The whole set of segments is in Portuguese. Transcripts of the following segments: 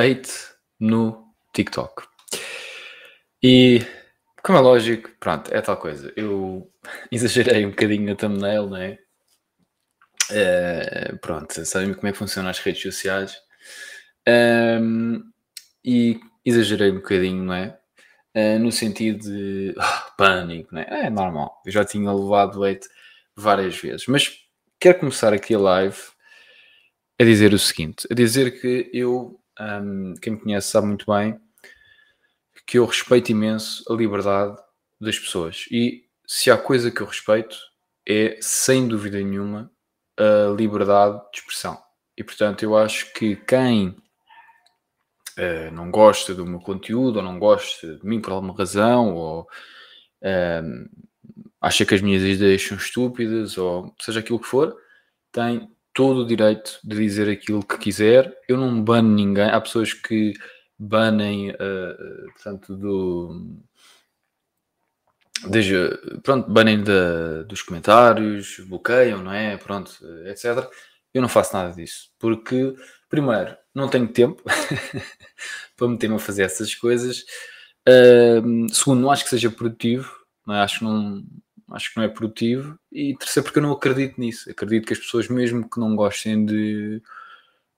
hate no TikTok. E, como é lógico, pronto, é tal coisa. Eu exagerei um bocadinho na thumbnail, não é? Eh, pronto, sabem como é que funcionam as redes sociais. Ehm, e exagerei um bocadinho, não é? Eh, no sentido de ah, pânico, não é? É normal. Eu já tinha levado hate várias vezes. Mas quero começar aqui a live a dizer o seguinte: a dizer que eu, hum, quem me conhece sabe muito bem, que eu respeito imenso a liberdade das pessoas. E se há coisa que eu respeito, é sem dúvida nenhuma a liberdade de expressão. E portanto, eu acho que quem eh, não gosta do meu conteúdo, ou não gosta de mim por alguma razão, ou hum, acha que as minhas ideias são estúpidas, ou seja aquilo que for, tem todo o direito de dizer aquilo que quiser. Eu não bano ninguém. Há pessoas que banem, uh, portanto, do. Desde, pronto, banem dos comentários, bloqueiam, não é? Pronto, etc. Eu não faço nada disso. Porque, primeiro, não tenho tempo para meter-me a fazer essas coisas. Uh, segundo, não acho que seja produtivo. Não é? Acho que não, acho que não é produtivo. E terceiro, porque eu não acredito nisso. Acredito que as pessoas, mesmo que não gostem de,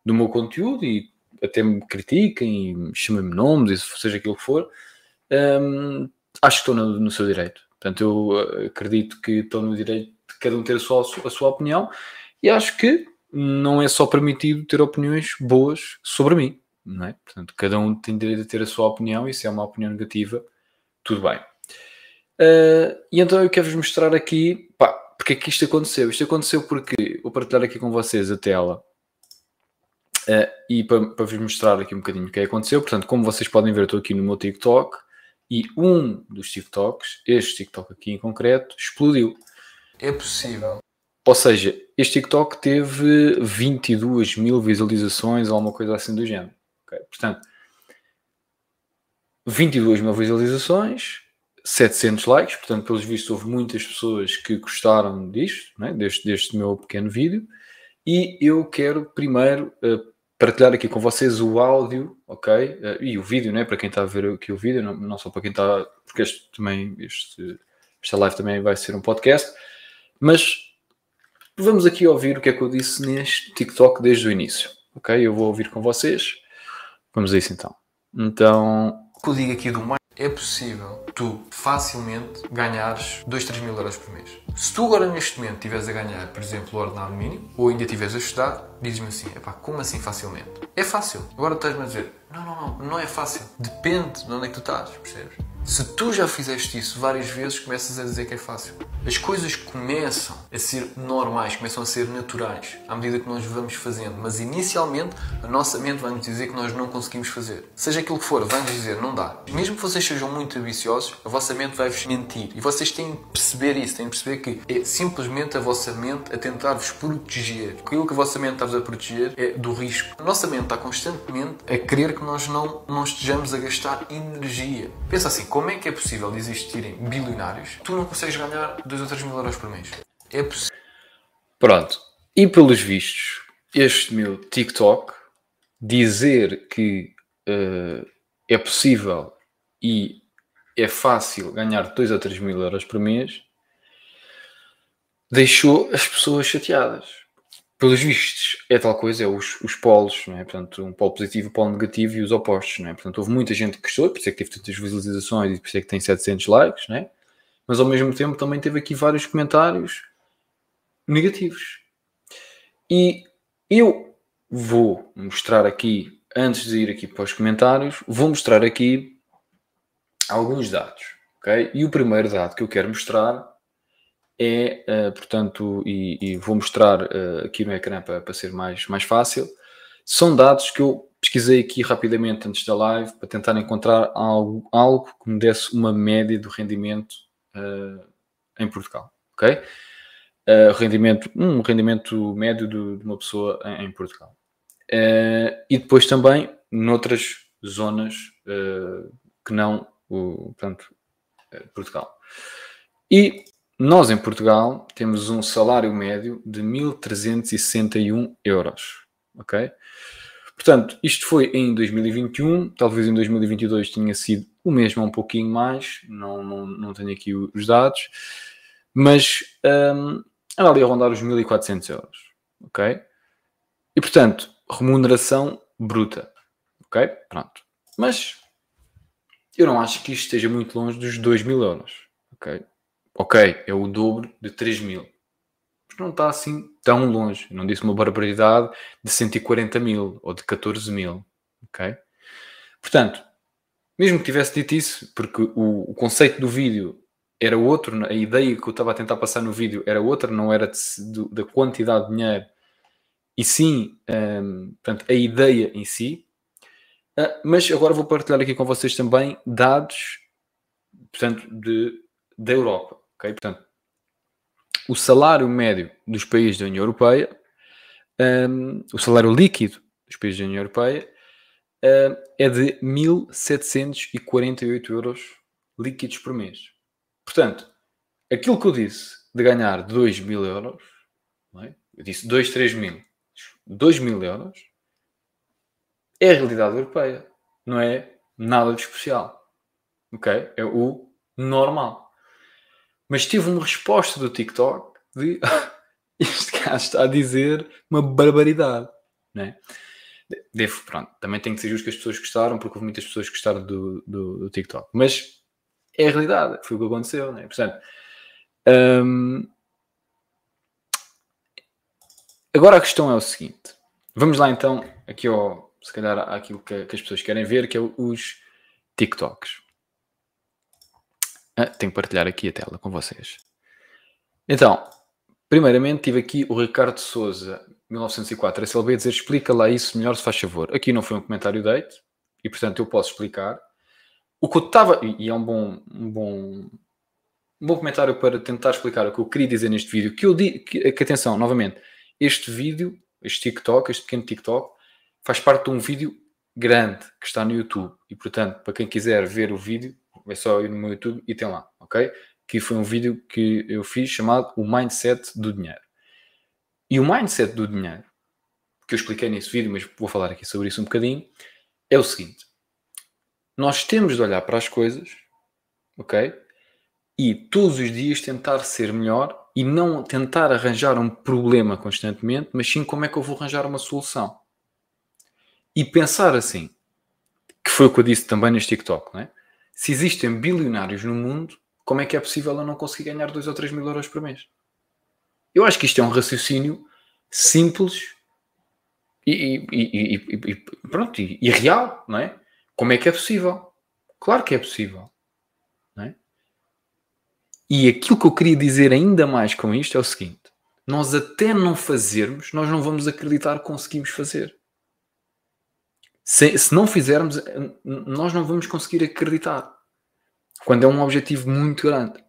do meu conteúdo e até me critiquem chamem-me nomes, seja aquilo que for, hum, acho que estou no, no, seu direito. Portanto, eu acredito que estou no direito de cada um ter a sua, a sua opinião e acho que não é só permitido ter opiniões boas sobre mim. Não é? Portanto, cada um tem direito a ter a sua opinião e se é uma opinião negativa, tudo bem. Uh, e então eu quero-vos mostrar aqui pá, porque é que isto aconteceu. Isto aconteceu porque vou partilhar aqui com vocês a tela uh, e para, para vos mostrar aqui um bocadinho o que é que aconteceu. Portanto, como vocês podem ver, eu estou aqui no meu TikTok e um dos TikToks, este TikTok aqui em concreto, explodiu. É possível. Ou seja, este TikTok teve 22 mil visualizações ou alguma coisa assim do género. Okay? Portanto, 22 mil visualizações, 700 likes, portanto, pelos vistos, houve muitas pessoas que gostaram disto, né, deste, deste meu pequeno vídeo. E eu quero primeiro uh, partilhar aqui com vocês o áudio, ok? Uh, e o vídeo, né, para quem está a ver aqui o vídeo, não, não só para quem está, porque este também, este, esta live também vai ser um podcast, mas vamos aqui ouvir o que é que eu disse neste TikTok desde o início, ok? Eu vou ouvir com vocês. Vamos a isso então. Então. O eu digo aqui do mais é possível tu facilmente ganhares 2, 3 mil euros por mês. Se tu agora neste momento estiveres a ganhar, por exemplo, o ordenado mínimo, ou ainda estiveres a estudar, dizes-me assim, epá, como assim facilmente? É fácil. Agora estás-me a dizer, não, não, não, não é fácil. Depende de onde é que tu estás, percebes? Se tu já fizeste isso várias vezes, começas a dizer que é fácil. As coisas começam a ser normais, começam a ser naturais à medida que nós vamos fazendo, mas inicialmente a nossa mente vai nos dizer que nós não conseguimos fazer. Seja aquilo que for, vai-nos dizer não dá. Mesmo que vocês sejam muito ambiciosos, a vossa mente vai-vos mentir e vocês têm que perceber isso, têm que perceber que é simplesmente a vossa mente a tentar-vos proteger. Aquilo que a vossa mente está-vos a proteger é do risco. A nossa mente está constantemente a querer que nós não, não estejamos a gastar energia. Pensa assim, como é que é possível existirem bilionários? Tu não consegues ganhar 2 ou 3 mil euros por mês. É possível. Pronto. E pelos vistos, este meu TikTok dizer que uh, é possível e é fácil ganhar 2 ou 3 mil euros por mês deixou as pessoas chateadas pelos vistos, é tal coisa, é os, os polos, não é? Portanto, um polo positivo, um polo negativo e os opostos, não é? Portanto, houve muita gente que gostou, por isso é que teve tantas visualizações e por isso é que tem 700 likes, não é? Mas ao mesmo tempo também teve aqui vários comentários negativos. E eu vou mostrar aqui, antes de ir aqui para os comentários, vou mostrar aqui alguns dados, ok? E o primeiro dado que eu quero mostrar é, uh, portanto, e, e, vou mostrar uh, aqui no ecrã para, para ser mais, mais fácil, são dados que eu pesquisei aqui rapidamente antes da live para tentar encontrar algo, algo que me desse uma média do rendimento uh, em Portugal, ok? Rendimento, um rendimento médio de, de uma pessoa em, em Portugal. E depois também noutras zonas que não o, portanto, Portugal. E nós em Portugal temos um salário médio de 1.361 euros, ok? Portanto, isto foi em 2021, talvez em 2022 tenha sido o mesmo, um pouquinho mais, não, não, não tenho aqui os dados, mas um, ali a rondar os 1400 euros, ok? E portanto, remuneração bruta, ok? Pronto. Mas eu não acho que isto esteja muito longe dos 2 mil euros, ok? Ok, é o dobro de 3 mil não está assim tão longe. Não disse uma barbaridade de 140 mil ou de 14 mil. Ok? Portanto, mesmo que tivesse dito isso, porque o, o, conceito do vídeo era outro, a ideia que eu estava a tentar passar no vídeo era outra, não era da quantidade de dinheiro, e sim, um, portanto, a ideia em si. Uh, mas agora vou partilhar aqui com vocês também dados, portanto, de, da Europa. Portanto, o salário médio dos países da União Europeia, um, o salário líquido dos países da União Europeia, um, é de 1.748 euros líquidos por mês. Portanto, aquilo que eu disse de ganhar 2 mil euros, é? eu disse 2, 3 mil, 2 mil euros, é a realidade europeia. Não é nada de especial. Ok? É o normal. Mas tive uma resposta do TikTok de este gajo está a dizer uma barbaridade, né? Devo, pronto, também tem que ser justo que as pessoas gostaram, porque houve muitas pessoas que gostaram do, do, do TikTok, mas é a realidade, foi o que aconteceu, né? Portanto, hum, agora a questão é o seguinte: vamos lá então, aqui ao, se calhar, àquilo que, que as pessoas querem ver, que é os TikToks. Ah, tenho que partilhar aqui a tela com vocês. Então, primeiramente tive aqui o Ricardo Souza, 1904 SLB, a dizer explica lá isso melhor se faz favor. Aqui não foi um comentário date e portanto eu posso explicar. O que eu estava, e é um bom, um bom, um bom comentário para tentar explicar o que eu queria dizer neste vídeo, que eu digo, que, que atenção, novamente, este vídeo, este TikTok, este pequeno TikTok, faz parte de um vídeo grande que está no YouTube e portanto, para quem quiser ver o vídeo, é só ir no meu YouTube e tem lá, ok? Que foi um vídeo que eu fiz chamado O Mindset do Dinheiro. E o mindset do dinheiro, que eu expliquei nesse vídeo, mas vou falar aqui sobre isso um bocadinho, é o seguinte: nós temos de olhar para as coisas, ok? E todos os dias tentar ser melhor e não tentar arranjar um problema constantemente, mas sim como é que eu vou arranjar uma solução. E pensar assim, que foi o que eu disse também neste TikTok, não é? Se existem bilionários no mundo, como é que é possível eu não conseguir ganhar 2 ou 3 mil euros por mês? Eu acho que isto é um raciocínio simples e, e, e, e pronto, e, real, não é? Como é que é possível? Claro que é possível. É? E aquilo que eu queria dizer ainda mais com isto é o seguinte: nós até não fazermos, nós não vamos acreditar que conseguimos fazer. Se, se não fizermos, nós não vamos conseguir acreditar. Quando é um objetivo muito grande.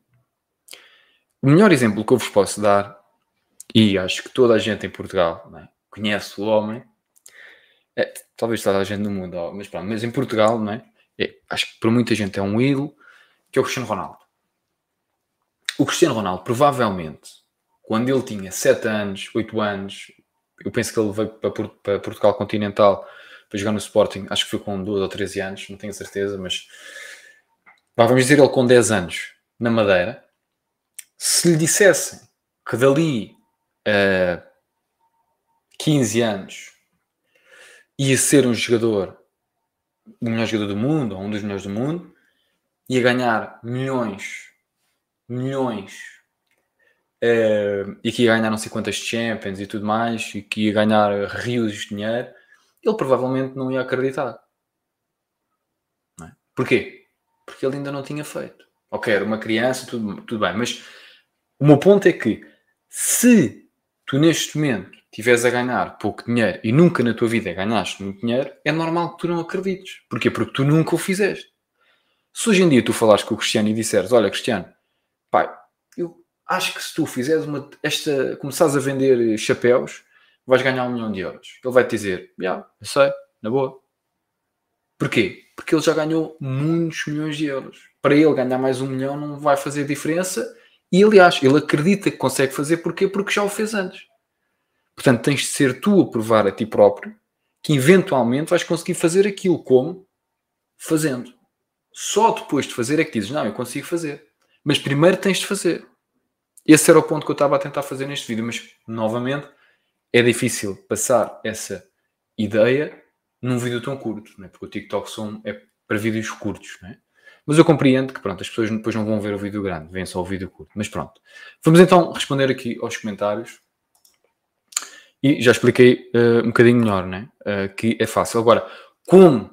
O melhor exemplo que eu vos posso dar, e acho que toda a gente em Portugal é? conhece o homem, é, talvez toda a gente no mundo, mas pronto, mas em Portugal, é? é? acho que para muita gente é um ídolo, que é o Cristiano Ronaldo. O Cristiano Ronaldo, provavelmente, quando ele tinha 7 anos, 8 anos, eu penso que ele veio para Portugal continental jogar no Sporting, acho que foi com 12 ou 13 anos, não tenho certeza, mas vamos dizer ele com 10 anos na Madeira, se lhe dissessem que dali a 15 anos ia ser um jogador, o melhor jogador do mundo, ou um dos melhores do mundo, ia ganhar milhões, milhões, uh, e que ia ganhar não sei quantas Champions e tudo mais, e que ia ganhar rios de dinheiro, ele provavelmente não ia acreditar. Não é? Porquê? Porque ele ainda não tinha feito. Ok, era uma criança, tudo, tudo bem, mas o meu ponto é que se tu neste momento estiveres a ganhar pouco dinheiro e nunca na tua vida ganhaste muito dinheiro, é normal que tu não acredites. Porquê? Porque tu nunca o fizeste. Se hoje em dia tu falares com o Cristiano e disseres, olha Cristiano, pai, eu acho que se tu fizeres uma, esta, começares a vender chapéus, vais ganhar um milhão de euros. Ele vai te dizer, yeah, eu sei, na boa. Porquê? Porque ele já ganhou muitos milhões de euros. Para ele ganhar mais um milhão não vai fazer diferença. E aliás, ele acredita que consegue fazer porquê? Porque já o fez antes. Portanto, tens de ser tu a provar a ti próprio que eventualmente vais conseguir fazer aquilo como fazendo. Só depois de fazer é que dizes, não, eu consigo fazer. Mas primeiro tens de fazer. Esse era o ponto que eu estava a tentar fazer neste vídeo, mas novamente é difícil passar essa ideia num vídeo tão curto, né? porque o TikTok são, é para vídeos curtos. Né? Mas eu compreendo que pronto, as pessoas depois não vão ver o vídeo grande, veem só o vídeo curto. Mas pronto. Vamos então responder aqui aos comentários. E já expliquei uh, um bocadinho melhor, né? Uh, que é fácil. Agora, como,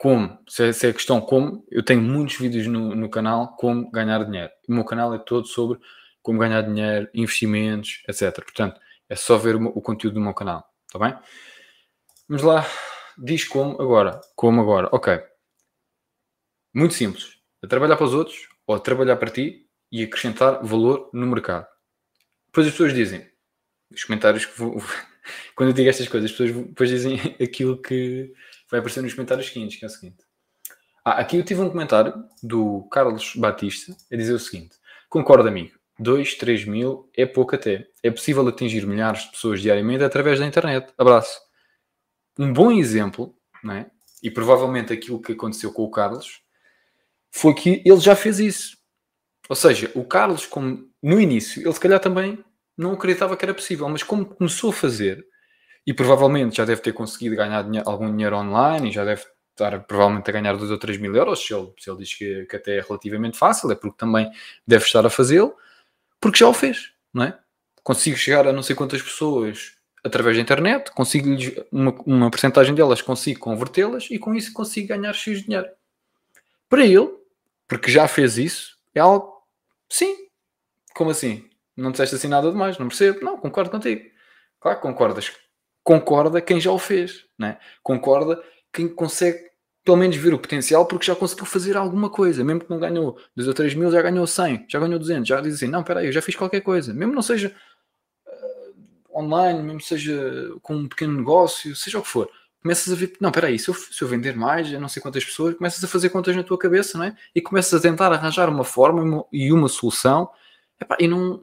como, se é, se é a questão como, eu tenho muitos vídeos no, no canal como ganhar dinheiro. O meu canal é todo sobre como ganhar dinheiro, investimentos, etc. Portanto, é só ver o, conteúdo do meu canal, está bem? Vamos lá, diz como agora. Como agora, ok. Muito simples. A trabalhar para os outros ou a trabalhar para ti e acrescentar valor no mercado. Depois as pessoas dizem, os comentários que vou, quando eu digo estas coisas, as pessoas depois dizem aquilo que vai aparecer nos comentários seguintes, que é o seguinte. Ah, aqui eu tive um comentário do Carlos Batista a dizer o seguinte: Concordo, amigo. 2, 3 mil é pouco até. É possível atingir milhares de pessoas diariamente através da internet. Abraço. Um bom exemplo, não é? e provavelmente aquilo que aconteceu com o Carlos, foi que ele já fez isso. Ou seja, o Carlos, como no início, ele se calhar também não acreditava que era possível, mas como começou a fazer, e provavelmente já deve ter conseguido ganhar dinheiro, algum dinheiro online, e já deve estar provavelmente a ganhar 2 ou 3 mil euros, se ele, se ele diz que, que até é relativamente fácil, é porque também deve estar a fazê-lo, porque já o fez, não é? Consigo chegar a não sei quantas pessoas através da internet, consigo uma, uma porcentagem delas, consigo convertê-las e com isso consigo ganhar X dinheiro. Para ele, porque já fez isso, é algo, sim, como assim? Não disseste assim nada demais, não percebo. Não, concordo contigo. Claro que concordas. Concorda quem já o fez, né? concorda quem consegue pelo menos ver o potencial porque já conseguiu fazer alguma coisa, mesmo que não ganhou 2 ou 3 mil, já ganhou 100, já ganhou 200, já diz assim, não, espera aí, eu já fiz qualquer coisa, mesmo não seja uh, online, mesmo seja com um pequeno negócio, seja o que for, começas a ver, não, espera aí, se eu, se eu vender mais, a não sei quantas pessoas, começas a fazer contas na tua cabeça, não é? E começas a tentar arranjar uma forma uma, e uma solução, epá, e não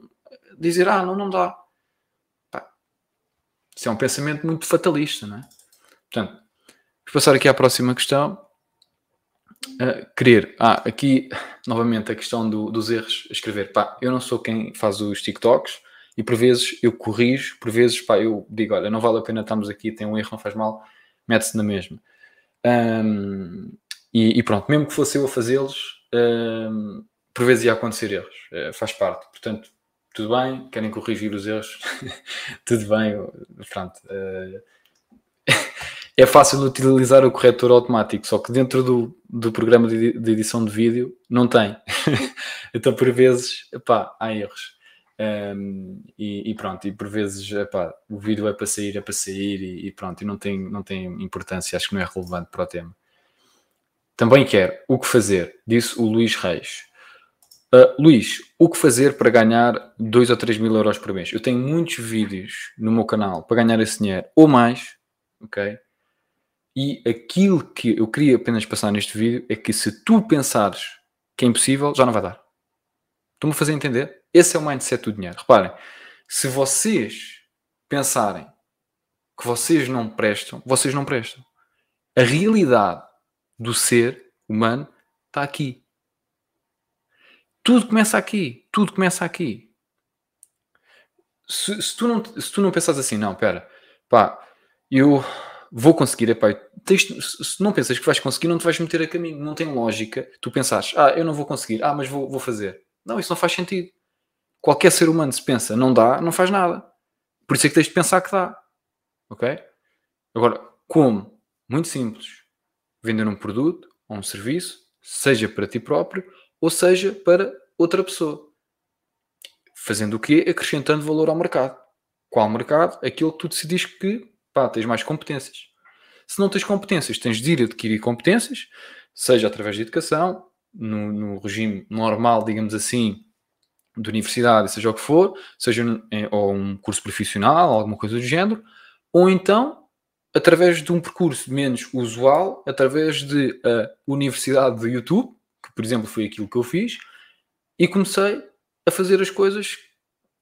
dizer, ah, não, não dá. Epá, isso é um pensamento muito fatalista, não é? Portanto, Vou passar aqui à próxima questão. Uh, querer. Ah, aqui novamente a questão do, dos erros. Escrever. Pá, eu não sou quem faz os TikToks e por vezes eu corrijo, por vezes pá, eu digo: olha, não vale a pena estarmos aqui, tem um erro, não faz mal, mete-se na mesma. Um, e, e, pronto, mesmo que fosse eu a fazê-los, um, por vezes ia acontecer erros, uh, faz parte. Portanto, tudo bem, querem corrigir os erros, tudo bem, pronto. Uh, é fácil utilizar o corretor automático, só que dentro do, do programa de, de edição de vídeo não tem. então, por vezes, epá, há erros. Um, e, e, pronto, e por vezes epá, o vídeo é para sair, é para sair e, e, pronto, e não tem, não tem importância, acho que não é relevante para o tema. Também quer o que fazer, disse o Luís Reis. Uh, Luís, o que fazer para ganhar 2 ou 3 mil euros por mês? Eu tenho muitos vídeos no meu canal para ganhar esse dinheiro, ou mais, ok? E aquilo que eu queria apenas passar neste vídeo é que se tu pensares que é impossível, já não vai dar. Estou-me a fazer entender? Esse é o mindset do dinheiro. Reparem, se vocês pensarem que vocês não prestam, vocês não prestam. A realidade do ser humano está aqui. Tudo começa aqui. Tudo começa aqui. Se, se tu, não, se tu não pensares assim, não, espera, pá, eu vou conseguir, epá, tens, se não pensas que vais conseguir, não te vais meter a caminho, não tem lógica. Tu pensares, ah, eu não vou conseguir, ah, mas vou, vou fazer. Não, isso não faz sentido. Qualquer ser humano se pensa, não dá, não faz nada. Por isso é que tens de pensar que dá. Ok? Agora, como? Muito simples. Vender um produto ou um serviço, seja para ti próprio ou seja para outra pessoa. Fazendo o quê? Acrescentando valor ao mercado. qual mercado, aquilo que tu decidis que pá, tens mais competências. Se não tens competências, tens de ir adquirir competências, seja através de educação, no, no regime normal, digamos assim, de universidade, seja o que for, seja ou um curso profissional, alguma coisa do género, ou então através de um percurso menos usual, através de a universidade do YouTube, que por exemplo foi aquilo que eu fiz, e comecei a fazer as coisas,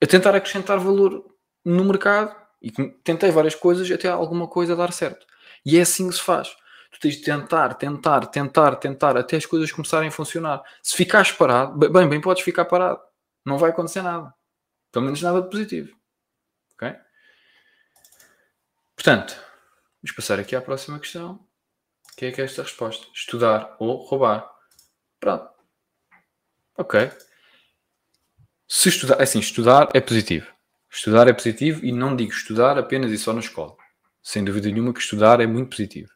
a tentar acrescentar valor no mercado, e tentei várias coisas até alguma coisa dar certo. E é assim que se faz. Tu tens de tentar, tentar, tentar, tentar, até as coisas começarem a funcionar. Se ficares parado, bem, bem podes ficar parado. Não vai acontecer nada. Pelo menos nada de positivo. Ok? Portanto, vamos passar aqui à próxima questão. Que é que é esta resposta? Estudar ou roubar. Pronto. Ok. Se estudar, é assim, estudar é positivo. Estudar é positivo e não digo estudar apenas e só na escola. Sem dúvida nenhuma que estudar é muito positivo.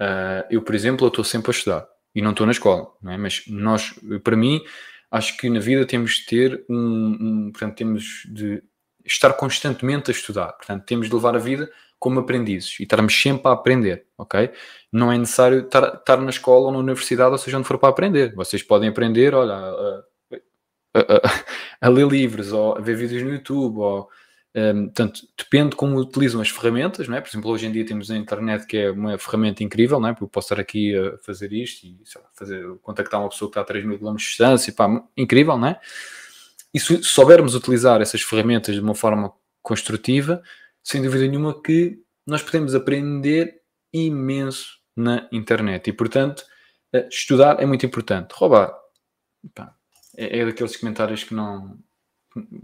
Uh, eu, por exemplo, estou sempre a estudar e não estou na escola, é? mas nós, para mim, acho que na vida temos de ter um, um, portanto, temos de estar constantemente a estudar, portanto, temos de levar a vida como aprendizes e estarmos sempre a aprender, ok? Não é necessário estar, estar na escola ou na universidade, ou seja, onde for para aprender. Vocês podem aprender, olha, a, a, a, ler livros, ou a ver vídeos no YouTube, ou um, depende como utilizam as ferramentas, não é? Por exemplo, hoje em dia temos a internet que é uma ferramenta incrível, não é? Porque eu posso estar aqui a fazer isto e lá, fazer, contactar uma pessoa que está a 3 mil km de distância, pá, incrível, não é? E se soubermos utilizar essas ferramentas de uma forma construtiva, sem dúvida nenhuma que nós podemos aprender imenso na internet e, portanto, estudar é muito importante. Roubar, pá, é, é daqueles comentários que não.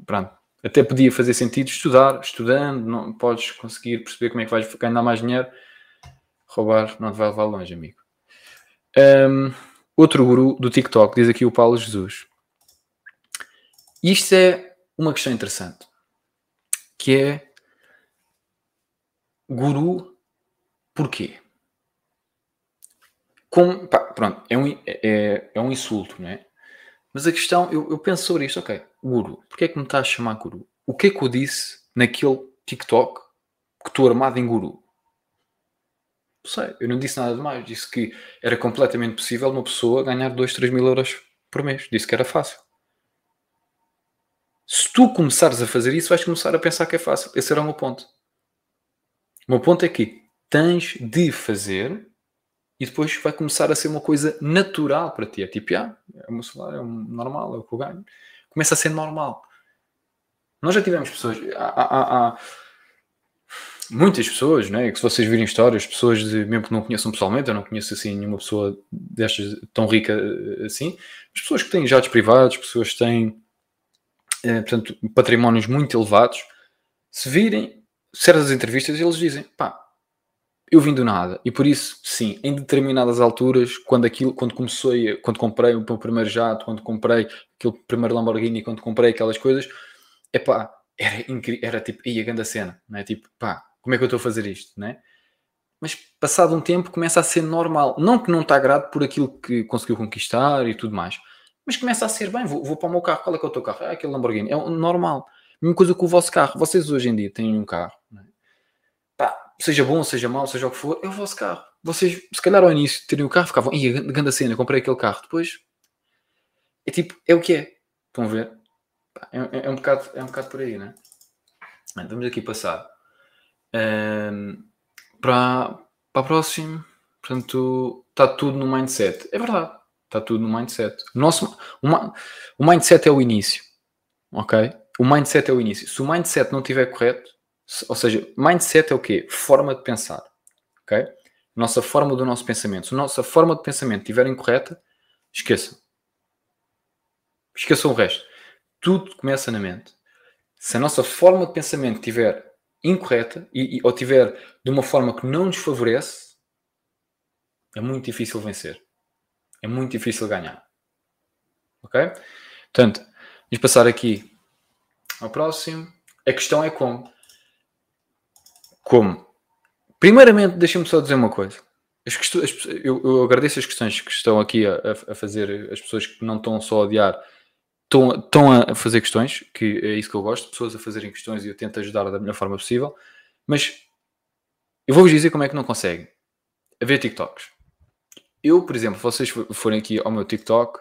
Pronto, até podia fazer sentido estudar, estudando, não podes conseguir perceber como é que vais ganhar mais dinheiro. Roubar não te vai levar longe, amigo. Um, outro guru do TikTok, diz aqui o Paulo Jesus. Isto é uma questão interessante, que é guru porquê? Como, pá, pronto, é um, é, é um insulto, não é? Mas a questão, eu, eu penso sobre isto, ok, guru, porquê é que me está a chamar guru? O que é que eu disse naquele TikTok que estou armado em guru? Não sei, eu não disse nada demais. Disse que era completamente possível uma pessoa ganhar 2, 3 mil euros por mês. Disse que era fácil. Se tu começares a fazer isso, vais começar a pensar que é fácil. Esse era o meu ponto. O meu ponto é que tens de fazer e depois vai começar a ser uma coisa natural para ti. É tipo, ah, é o meu salário, é normal, é o que eu ganho. Começa a ser normal. Nós já tivemos pessoas, há, há, há muitas pessoas, né, que se vocês virem histórias, pessoas de, mesmo que não conheçam pessoalmente, eu não conheço assim nenhuma pessoa destas tão rica eh, assim, mas pessoas que têm jatos privados, pessoas que têm é, portanto, patrimónios muito elevados, se virem certas entrevistas, eles dizem, pá, eu vim do nada e por isso, sim, em determinadas alturas, quando aquilo, quando comecei, quando comprei o meu primeiro jato, quando comprei aquele primeiro Lamborghini, quando comprei aquelas coisas, é pá, era era tipo, ia grande cena, não é? Tipo, pá, como é que eu estou a fazer isto, não é? Mas passado um tempo começa a ser normal, não que não está grato por aquilo que conseguiu conquistar e tudo mais, mas começa a ser bem, vou, vou para o meu carro, qual é que é o teu carro? É aquele Lamborghini, é normal. Mesma coisa com o vosso carro, vocês hoje em dia têm um carro, não é? seja bom, seja mau, seja o que for, é o vosso carro. Vocês, se calhar ao início, terem o carro, ficavam, ia, grande cena, comprei aquele carro. Depois, é tipo, é o que é. Estão a ver? É, é, é um, bocado, é um bocado por aí, né? Vamos aqui passar um, para, para a próxima. Portanto, está tudo no mindset. É verdade, está tudo no mindset. O, nosso, o mindset é o início, ok? O mindset é o início. Se o mindset não estiver correto, ou seja, mindset é o quê? Forma de pensar. Ok? Nossa forma do nosso pensamento. Se a nossa forma de pensamento estiver incorreta, esqueçam. Esqueçam o resto. Tudo começa na mente. Se a nossa forma de pensamento estiver incorreta e, e, ou estiver de uma forma que não nos favorece, é muito difícil vencer. É muito difícil ganhar. Ok? Portanto, vamos passar aqui ao próximo. A questão é como. Como? Primeiramente, deixa-me só dizer uma coisa. As eu, eu, agradeço as questões que estão aqui a, a, fazer, as pessoas que não estão só a odiar estão, estão a fazer questões, que é isso que eu gosto, pessoas a fazerem questões e eu tento ajudar da melhor forma possível, mas eu vou-vos dizer como é que não conseguem. A ver TikToks. Eu, por exemplo, vocês forem aqui ao meu TikTok,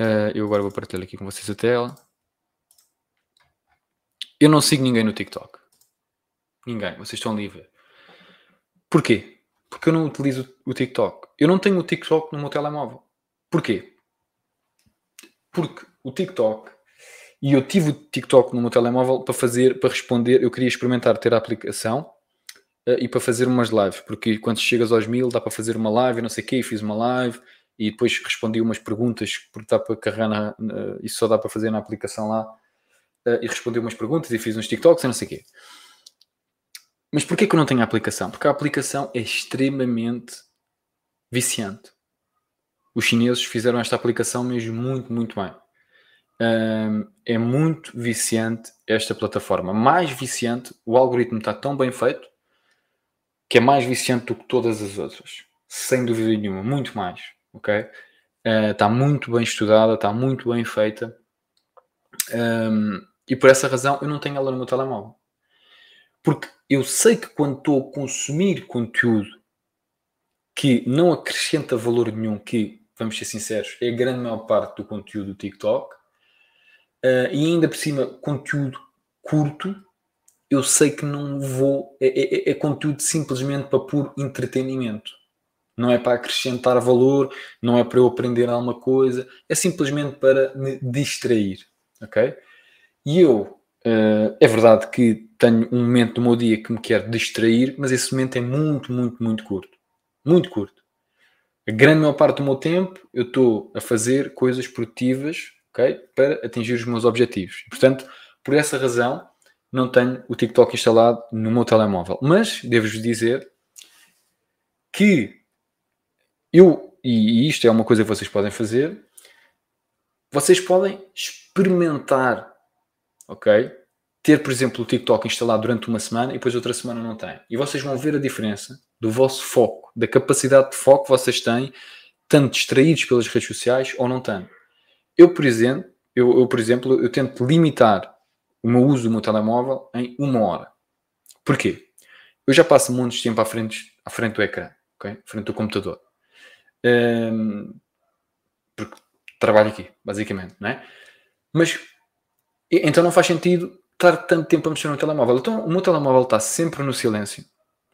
uh, eu agora vou partilhar aqui com vocês a tela. Eu não sigo ninguém no TikTok. Ninguém. Vocês estão ver. Porquê? Porque eu não utilizo o TikTok. Eu não tenho o TikTok no meu telemóvel. Porquê? Porque o TikTok e eu tive o TikTok no meu telemóvel para fazer, para responder. Eu queria experimentar ter a aplicação uh, e para fazer umas lives, porque quando chegas aos mil dá para fazer uma live, não sei o quê, fiz uma live e depois respondi umas perguntas, porque dá para carregar na, isso só dá para fazer na aplicação lá, uh, e respondi umas perguntas e fiz uns TikToks e não sei o quê. Mas porquê que eu não tenho a aplicação? Porque a aplicação é extremamente viciante. Os chineses fizeram esta aplicação mesmo muito, muito bem um, é muito viciante esta plataforma. Mais viciante, o algoritmo está tão bem feito que é mais viciante do que todas as outras. Sem dúvida nenhuma, muito mais. Ok? Uh, está muito bem estudada, está muito bem feita. Um, e por essa razão eu não tenho ela no meu telemóvel. Porque eu sei que quando estou a consumir conteúdo que não acrescenta valor nenhum, que, vamos ser sinceros, é a grande maior parte do conteúdo do TikTok, uh, e ainda por cima conteúdo curto, eu sei que não vou. É, é, é, conteúdo simplesmente para puro entretenimento. Não é para acrescentar valor, não é para eu aprender alguma coisa, é simplesmente para me distrair. Ok? E eu, uh, é verdade que tenho um momento do meu dia que me quer distrair, mas esse momento é muito, muito, muito curto. Muito curto. A grande maior parte do meu tempo eu estou a fazer coisas produtivas okay? para atingir os meus objetivos. Portanto, por essa razão, não tenho o TikTok instalado no meu telemóvel. Mas devo-vos dizer que eu, e isto é uma coisa que vocês podem fazer, vocês podem experimentar, ok? Ter, por exemplo, o TikTok instalado durante uma semana e depois outra semana não tem. E vocês vão ver a diferença do vosso foco, da capacidade de foco que vocês têm, tanto distraídos pelas redes sociais ou não tanto. Eu, por exemplo, eu, eu, por exemplo, eu tento limitar o meu uso do meu telemóvel em uma hora. Porquê? Eu já passo muito tempo à frente, à frente do ecrã, okay? à frente do computador. Um, porque trabalho aqui, basicamente, não é? Mas então não faz sentido estar tanto tempo a mexer no telemóvel. Então o meu telemóvel está sempre no silêncio.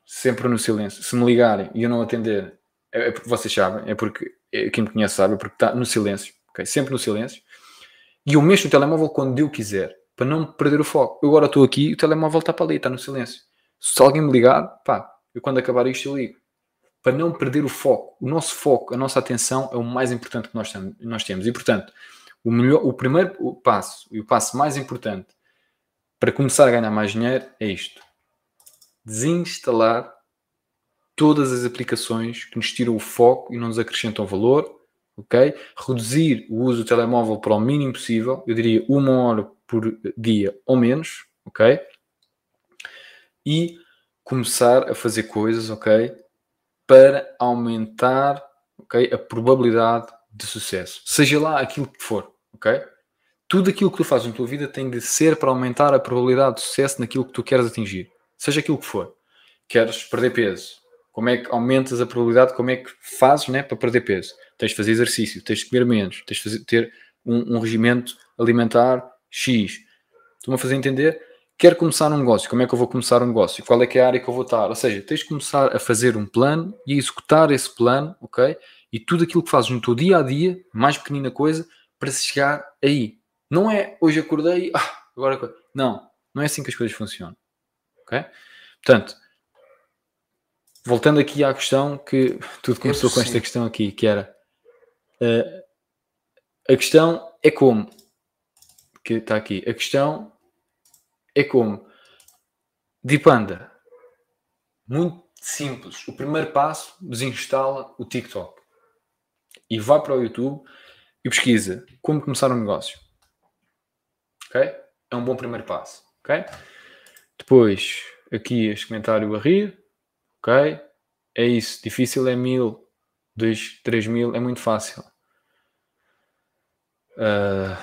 Sempre no silêncio. Se me ligarem e eu não atender, é, é vocês sabem, é porque é, quem me conhece sabe, é porque está no silêncio okay? sempre no silêncio. E eu mexo no telemóvel quando eu quiser, para não perder o foco. Eu agora estou aqui e o telemóvel está para ali, está no silêncio. Se alguém me ligar, pá, eu quando acabar isto eu ligo. Para não perder o foco. O nosso foco, a nossa atenção é o mais importante que nós temos. E portanto, o, melhor, o primeiro passo e o passo mais importante para começar a ganhar mais dinheiro é isto: desinstalar todas as aplicações que nos tiram o foco e não nos acrescentam valor ok? Reduzir o uso do telemóvel para o mínimo possível, eu diria uma hora por dia ou menos, ok? E começar a fazer coisas, ok? Para aumentar, ok? A probabilidade de sucesso. Seja lá aquilo que for, ok? Tudo aquilo que tu fazes na tua vida tem de ser para aumentar a probabilidade de sucesso naquilo que tu queres atingir. Seja aquilo que for. Queres perder peso? Como é que aumentas a probabilidade? Como é que fazes né, para perder peso? tens de fazer exercício, tens de comer menos, tens de fazer, ter um, um regimento alimentar X. Estou-me a fazer entender? Quero começar um negócio, como é que eu vou começar um negócio? Qual é que é a área que eu vou estar? Ou seja, tens de começar a fazer um plano e a executar esse plano, ok? E tudo aquilo que fazes no teu dia a dia, mais pequenina coisa, para chegar aí. Não é hoje acordei, ah, agora. Não, não é assim que as coisas funcionam, ok? Portanto, voltando aqui à questão que tudo começou com esta questão aqui, que era Uh, a questão é como. Que está aqui. A questão é como. Dipanda. Muito simples. O primeiro passo, desinstala o TikTok. E vai para o YouTube e pesquisa como começar um negócio. Ok? É um bom primeiro passo. Ok? Depois, aqui este comentário a rir. Ok? É isso. Difícil é mil, dois, três mil. É muito fácil. Uh,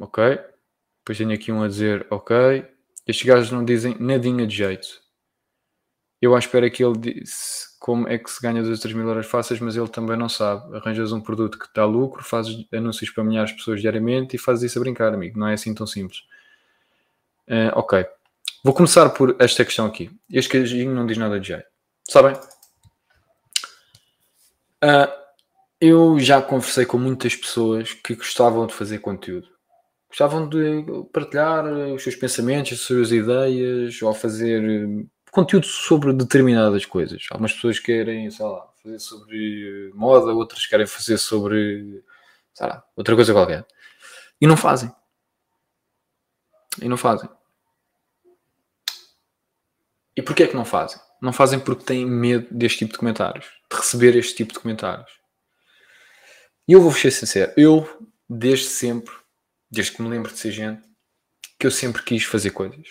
ok. Depois tenho aqui um a dizer ok. Estes gajos não dizem nadinha de jeito. Eu à espera que ele disse como é que se ganha 2 ou 3 mil euros fáceis, mas ele também não sabe. Arranjas um produto que dá lucro, fazes anúncios para milhares de pessoas diariamente e fazes isso a brincar, amigo. Não é assim tão simples. Uh, ok. Vou começar por esta questão aqui. Este cajinho não diz nada de jeito. Sabem? Uh, eu já conversei com muitas pessoas que gostavam de fazer conteúdo. Gostavam de partilhar os seus pensamentos, as suas ideias, ou fazer conteúdo sobre determinadas coisas. Algumas pessoas querem, sei lá, fazer sobre moda, outras querem fazer sobre, sei lá, outra coisa qualquer. E não fazem. E não fazem. E porquê é que não fazem? Não fazem porque têm medo deste tipo de comentários, de receber este tipo de comentários. E eu vou ser sincero, eu, desde sempre, desde que me lembro de ser gente, que eu sempre quis fazer coisas.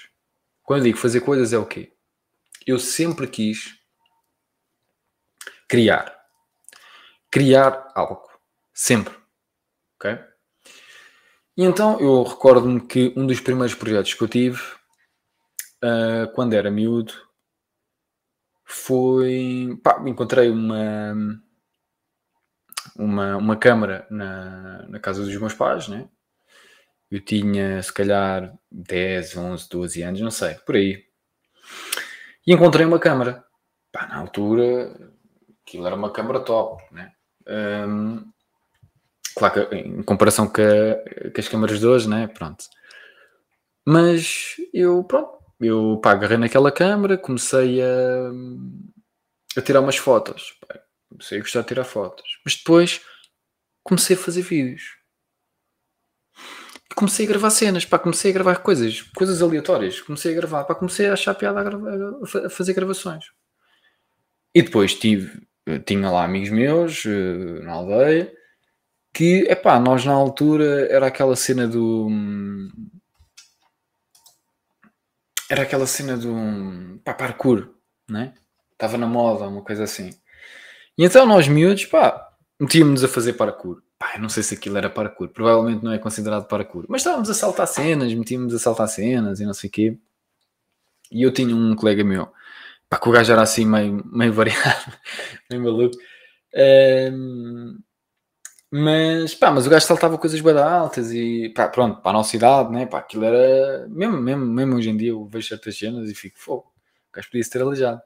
Quando eu digo fazer coisas é o quê? Eu sempre quis criar. Criar algo. Sempre. Ok? E então eu recordo-me que um dos primeiros projetos que eu tive uh, quando era miúdo, foi. Pá, encontrei uma, uma, uma câmara na, na casa dos meus pais, né? Eu tinha se calhar 10, 11, 12 anos, não sei, por aí. E encontrei uma câmara. Pá, na altura, aquilo era uma câmara top, né? Um, claro que em comparação com, a, com as câmaras de hoje, né? Pronto. Mas eu, pronto, eu pá, agarrei naquela câmera, comecei a, a tirar umas fotos. Pá, comecei a gostar de tirar fotos. Mas depois comecei a fazer vídeos. Comecei a gravar cenas, pá, comecei a gravar coisas, coisas aleatórias. Comecei a gravar, pá, comecei a achar piada a, gravar, a fazer gravações. E depois tive, tinha lá amigos meus eh, na aldeia que, é pá, nós na altura era aquela cena do era aquela cena do pá, parkour, né? Estava na moda, uma coisa assim. E então nós miúdos, pá, metíamos-nos a fazer parkour. Pá, não sei se aquilo era parkour, provavelmente não é considerado parkour, mas estávamos a saltar cenas, metíamos a saltar cenas e não sei o quê. E eu tinha um colega meu, pá, que o gajo era assim meio, meio variado, meio maluco. Um, mas, pá, mas o gajo saltava coisas bem altas e, pá, pronto, para a nossa idade, né, pá, aquilo era, mesmo, mesmo, mesmo hoje em dia eu vejo certas cenas e fico, fogo, o gajo podia se ter aleijado.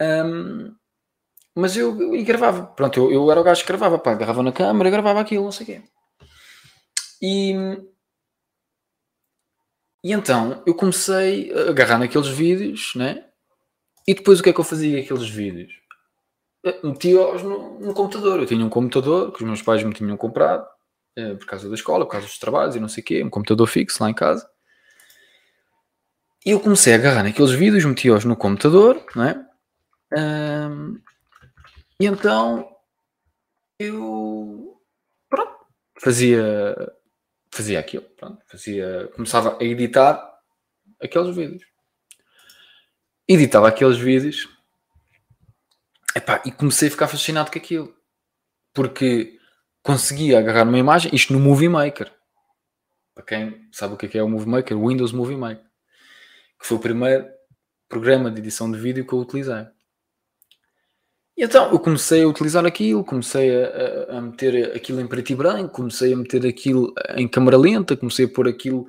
Um, mas eu, eu, gravava, pronto, eu, eu, era o gajo que gravava, pá, agarrava na câmera, gravava aquilo, não sei o quê. E, e então eu comecei a agarrar naqueles vídeos, né, e depois o que é que eu fazia aqueles vídeos? metia-os no, no, computador. Eu tinha um computador que os meus pais me tinham comprado eh, por causa da escola, por causa dos trabalhos e não sei o quê, um computador fixo lá em casa. E eu comecei a agarrar naqueles vídeos, metia-os no computador, não é? Um, e então eu pronto, fazia fazia aquilo, pronto, fazia, começava a editar aqueles vídeos. Editava aqueles vídeos Epá, e comecei a ficar fascinado com aquilo. Porque conseguia agarrar uma imagem, isto no Movie Maker. Para quem sabe o que é, é o Movie Maker, o Windows Movie Maker. Que foi o primeiro programa de edição de vídeo que eu utilizei. E então eu comecei a utilizar aquilo, comecei a, a, a, meter aquilo em preto e branco, comecei a meter aquilo em câmera lenta, comecei a pôr aquilo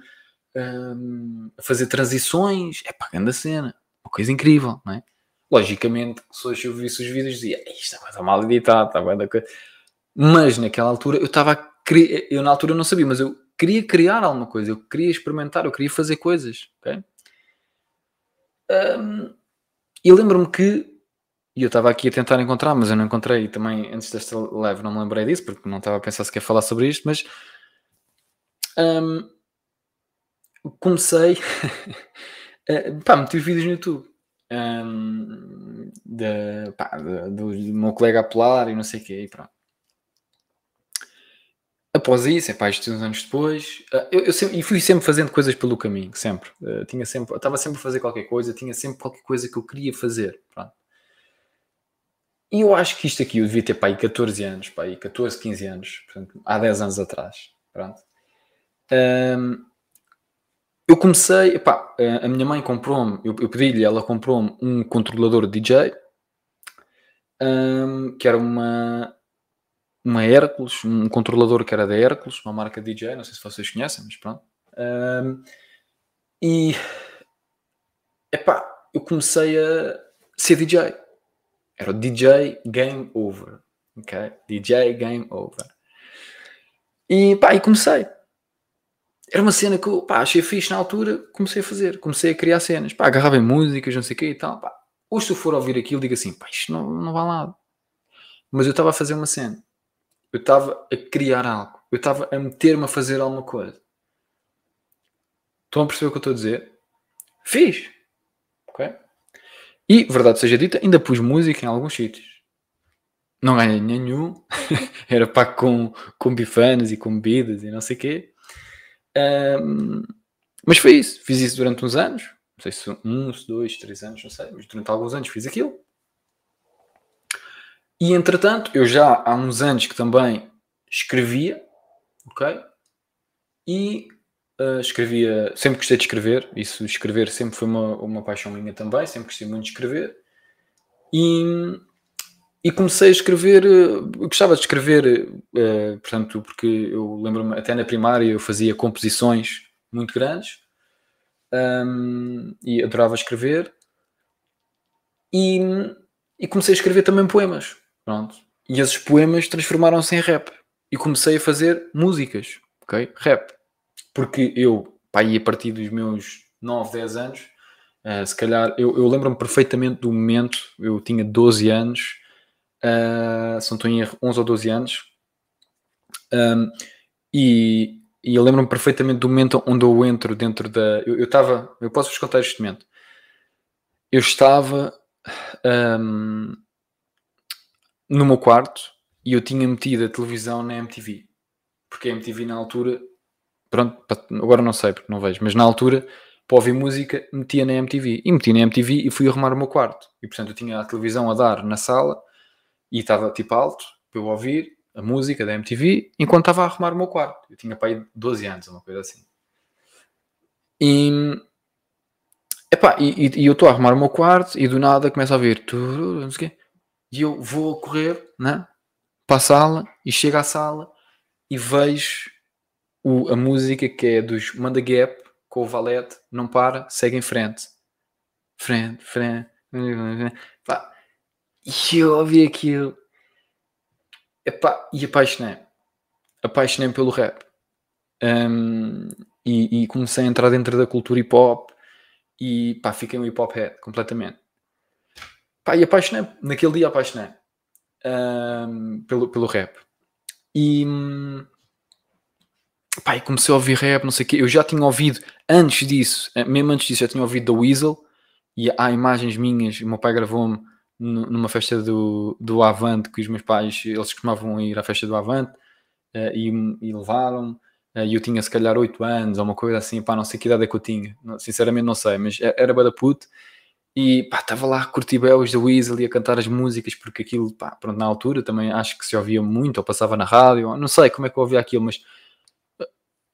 um, a fazer transições. É pá, grande cena. Uma coisa incrível, não é? Logicamente, se eu visse os vídeos, dizia isto está mal editado, está bem da coisa. Mas naquela altura eu estava a criar, eu na altura não sabia, mas eu queria criar alguma coisa, eu queria experimentar, eu queria fazer coisas, ok? Um, e lembro-me que e eu estava aqui a tentar encontrar, mas eu não encontrei. E também antes desta live não me lembrei disso, porque não estava a pensar se quer falar sobre isto. Mas um, comecei. pá, meti vídeos no YouTube um, de, pá, de, do, do, meu colega apelar e não sei o quê, e pronto. Após isso, epá, isto uns anos depois, uh, eu, eu sempre, e fui sempre fazendo coisas pelo caminho, sempre. Uh, tinha sempre, estava sempre a fazer qualquer coisa, tinha sempre qualquer coisa que eu queria fazer. Pronto. E eu acho que isto aqui eu devia ter pá, aí 14 anos, pá, aí 14, 15 anos, portanto, há 10 anos atrás. Pronto. Um, eu comecei, epá, a minha mãe comprou-me, eu, eu pedi-lhe, ela comprou-me um controlador DJ, um, que era uma, uma Hércules, um controlador que era da Hércules, uma marca DJ, não sei se vocês conhecem, mas pronto. Um, e, epá, eu comecei a ser DJ. Era o DJ Game Over, ok? DJ Game Over. E pá, e comecei. Era uma cena que eu pá, achei fixe na altura, comecei a fazer, comecei a criar cenas. Pá, agarrava em músicas, não sei o quê e tal. Pá. Hoje, se eu for ouvir aquilo, digo assim, pá, isto não, não vai lá. Mas eu estava a fazer uma cena. Eu estava a criar algo. Eu estava a meter-me a fazer alguma coisa. Estão a perceber o que eu estou a dizer? Fiz. E, verdade seja dita, ainda pus música em alguns sítios não ganhei nenhum, era para com, com bifanas e com bebidas e não sei o quê. Um, mas foi isso, fiz isso durante uns anos, não sei se um, dois, três anos, não sei, mas durante alguns anos fiz aquilo. E entretanto, eu já há uns anos que também escrevia, ok? E uh, escrevia, sempre gostei de escrever, isso escrever sempre foi uma, uma paixão minha também, sempre gostei muito de escrever. E e comecei a escrever, gostava de escrever, uh, portanto, porque eu lembro-me, até na primária eu fazia composições muito grandes um, e adorava escrever e, e, comecei a escrever também poemas, pronto. E esses poemas transformaram-se em rap e comecei a fazer músicas, ok? Rap. Porque eu, pá, a partir dos meus 9, 10 anos, uh, se calhar, eu, eu lembro-me perfeitamente do momento, eu tinha 12 anos uh, se não estou em erro, 11 ou 12 anos. Um, e, e, eu lembro-me perfeitamente do momento onde eu entro dentro da. Eu estava. Eu, eu, posso vos contar este momento. Eu estava um, no meu quarto e eu tinha metido a televisão na MTV. Porque a MTV na altura. Pronto, agora não sei porque não vejo, mas na altura para ouvir música metia na MTV. E meti na MTV e fui arrumar o meu quarto. E portanto eu tinha a televisão a dar na sala e estava tipo alto para eu ouvir a música da MTV enquanto estava a arrumar o meu quarto. Eu tinha aí 12 anos, uma coisa assim. E, epá, e, e eu estou a arrumar o meu quarto e do nada começo a ouvir não sei o quê. E eu vou a correr né, para a sala e chego à sala e vejo o, a música que é dos Manda Gap com o Valete, não para, segue em frente. Frente, frente. Pá, e eu ouvi aquilo. Epá, e apaixonei. Apaixonei pelo rap. Um, e, e, comecei a entrar dentro da cultura hip hop e pá, fiquei um hip hop head completamente. Pá, e apaixonei, naquele dia apaixonei um, pelo, pelo rap. E, e comecei a ouvir rap, não sei o quê. Eu já tinha ouvido antes disso, eh, mesmo antes disso, já tinha ouvido da Weasel e há imagens minhas. O meu pai gravou-me numa festa do, do Avante, que os meus pais, eles costumavam ir à festa do Avante uh, e, e levaram-me. Uh, e eu tinha se calhar 8 anos ou uma coisa assim, pá, não sei que idade é que eu tinha, sinceramente não sei, mas era bada puto. E pá, estava lá a curtir belos da Weasel e a cantar as músicas, porque aquilo, pá, pronto, na altura também acho que se ouvia muito, ou passava na rádio, não sei como é que eu ouvia aquilo, mas eh,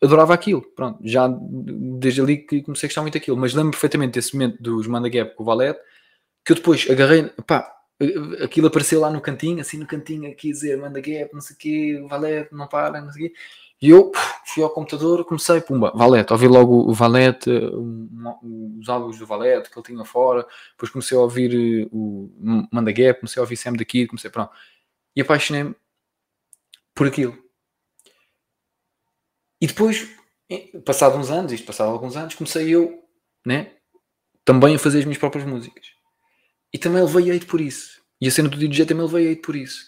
adorava aquilo, pronto, já desde ali que comecei a gostar muito daquilo, mas lembro perfeitamente desse momento dos Manda Gap com o Valete, que eu depois agarrei, pá, aquilo apareceu lá no cantinho, assim no cantinho aqui dizer manda gap, não sei o quê, Valete, não para, não sei o quê. E eu fui ao computador, comecei, pumba, Valete, ouvi logo o Valete, os álbuns do Valete que ele tinha fora, depois comecei a ouvir eh, o Manda Gap, comecei a ouvir Sam daqui, comecei, pronto. E apaixonei-me por aquilo. E depois, passado uns anos, isto passado alguns anos, comecei eu, né, também a fazer as minhas próprias músicas. E também levei hate por isso. E a cena do DJ também levei hate por isso.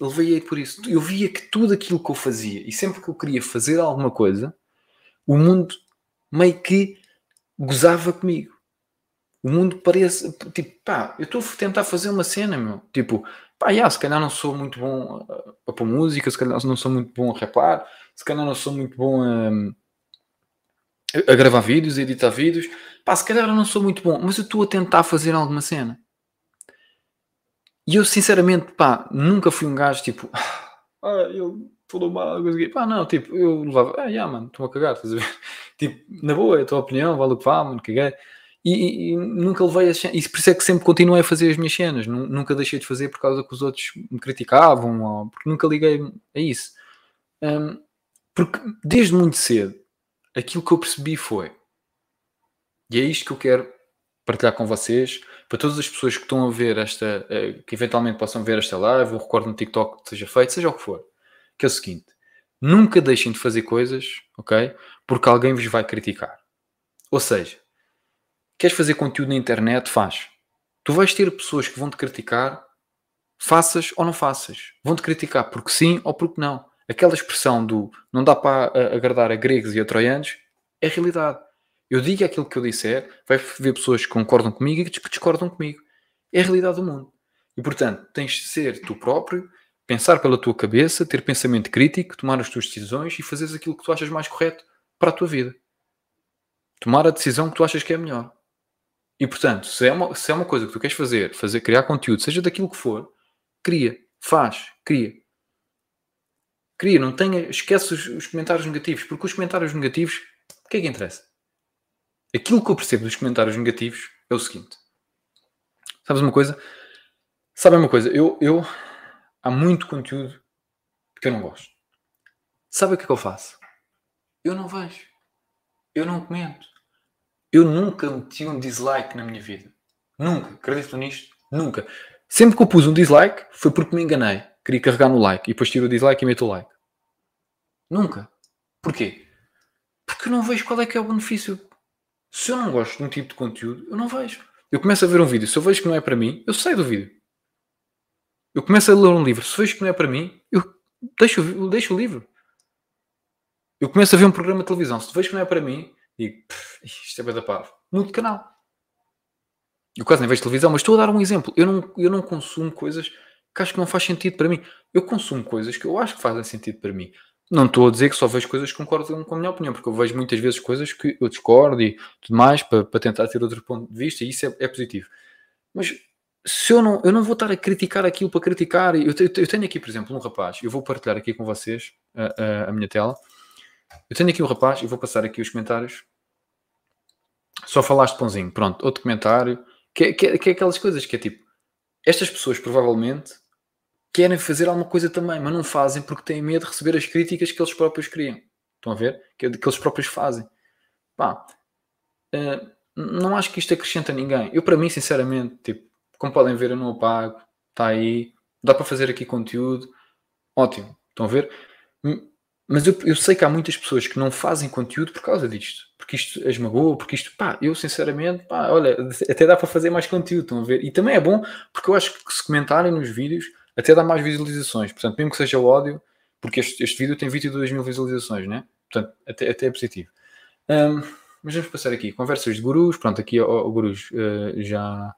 Levei hate por isso. Eu via que tudo aquilo que eu fazia, e sempre que eu queria fazer alguma coisa, o mundo meio que gozava comigo. O mundo parece, tipo, pá, eu estou a tentar fazer uma cena, meu. Tipo, pá, yeah, se calhar não sou muito bom a, a pôr música, se calhar não sou muito bom a rapar, se calhar não sou muito bom a, a gravar vídeos, a editar vídeos, pá, se calhar não sou muito bom, mas eu estou a tentar fazer alguma cena. E eu, sinceramente, pá, nunca fui um gajo tipo, ah, eu falou mal, consegui. Pá, não, tipo, eu levava, ah, yeah, mano, estou a cagar, estás a ver? Tipo, na boa, é a tua opinião, vale o que vale, mano, caguei. E, e, nunca levei a E por isso é que sempre continuei a fazer as minhas cenas. Nunca deixei de fazer por causa que os outros me criticavam, ou porque nunca liguei a isso. Um, porque desde muito cedo, aquilo que eu percebi foi, e é isto que eu quero partilhar com vocês, para todas as pessoas que estão a ver esta, eh, que eventualmente possam ver esta live, ou recorde no TikTok que seja feito, seja o que for, que é o seguinte: nunca deixem de fazer coisas, ok? Porque alguém vos vai criticar. Ou seja, queres fazer conteúdo na internet? Faz. Tu vais ter pessoas que vão te criticar, faças ou não faças. Vão te criticar porque sim ou porque não. Aquela expressão do não dá para agradar a gregos e a troianos é realidade. Eu digo aquilo que eu disser, vai ver pessoas que concordam comigo e que discordam comigo. É a realidade do mundo. E portanto, tens de ser tu próprio, pensar pela tua cabeça, ter pensamento crítico, tomar as tuas decisões e fazeres aquilo que tu achas mais correto para a tua vida. Tomar a decisão que tu achas que é melhor. E portanto, se é uma, se é uma coisa que tu queres fazer, fazer, criar conteúdo, seja daquilo que for, cria, faz, cria. Cria, não tenha, esquece os, os comentários negativos, porque os comentários negativos, o que é que interessa? Aquilo que eu percebo dos comentários negativos é o seguinte. Sabes uma coisa? Sabem uma coisa? Eu, eu há muito conteúdo que eu não gosto. Sabe o que é que eu faço? Eu não vejo. Eu não comento. Eu nunca meti um dislike na minha vida. Nunca. Acredito nisto? Nunca. Sempre que eu pus um dislike foi porque me enganei. Queria carregar no like e depois tiro o dislike e meto o like. Nunca. Porquê? Porque eu não vejo qual é que é o benefício se eu não gosto de um tipo de conteúdo, eu não vejo. Eu começo a ver um vídeo, se eu vejo que não é para mim, eu saio do vídeo. Eu começo a ler um livro, se vejo que não é para mim, eu deixo, eu deixo o livro. Eu começo a ver um programa de televisão, se vejo que não é para mim, digo, isto é bem da parvo. Mudo de canal. Eu quase nem vejo televisão, mas estou a dar um exemplo. Eu não, eu não consumo coisas que acho que não faz sentido para mim. Eu consumo coisas que eu acho que fazem sentido para mim. Não estou a dizer que só vejo coisas que concordam com a minha opinião, porque eu vejo muitas vezes coisas que eu discordo e tudo mais para, para tentar ter outro ponto de vista e isso é, é, positivo. Mas se eu não, eu não vou estar a criticar aquilo para criticar. Eu, eu, eu tenho aqui, por exemplo, um rapaz, eu vou partilhar aqui com vocês a, a, a minha tela. Eu tenho aqui um rapaz e vou passar aqui os comentários. Só falaste pãozinho, pronto, outro comentário, que, que, que é aquelas coisas que é tipo, estas pessoas provavelmente querem fazer alguma coisa também, mas não fazem porque têm medo de receber as críticas que eles próprios criam. Estão a ver? Que, que eles próprios fazem. Pá, uh, não acho que isto acrescenta a ninguém. Eu, para mim, sinceramente, tipo, como podem ver, eu não apago, está aí, dá para fazer aqui conteúdo, ótimo. Estão a ver? Mas eu, eu, sei que há muitas pessoas que não fazem conteúdo por causa disto, porque isto as porque isto, pá, eu sinceramente, pá, olha, até dá para fazer mais conteúdo, estão a ver? E também é bom, porque eu acho que se comentarem nos vídeos, até dá mais visualizações. Portanto, mesmo que seja o áudio, porque este, este vídeo tem 22 mil visualizações, né? Portanto, até, até é positivo. Um, mas vamos passar aqui. Conversas de gurus. Pronto, aqui o, o gurus uh, já,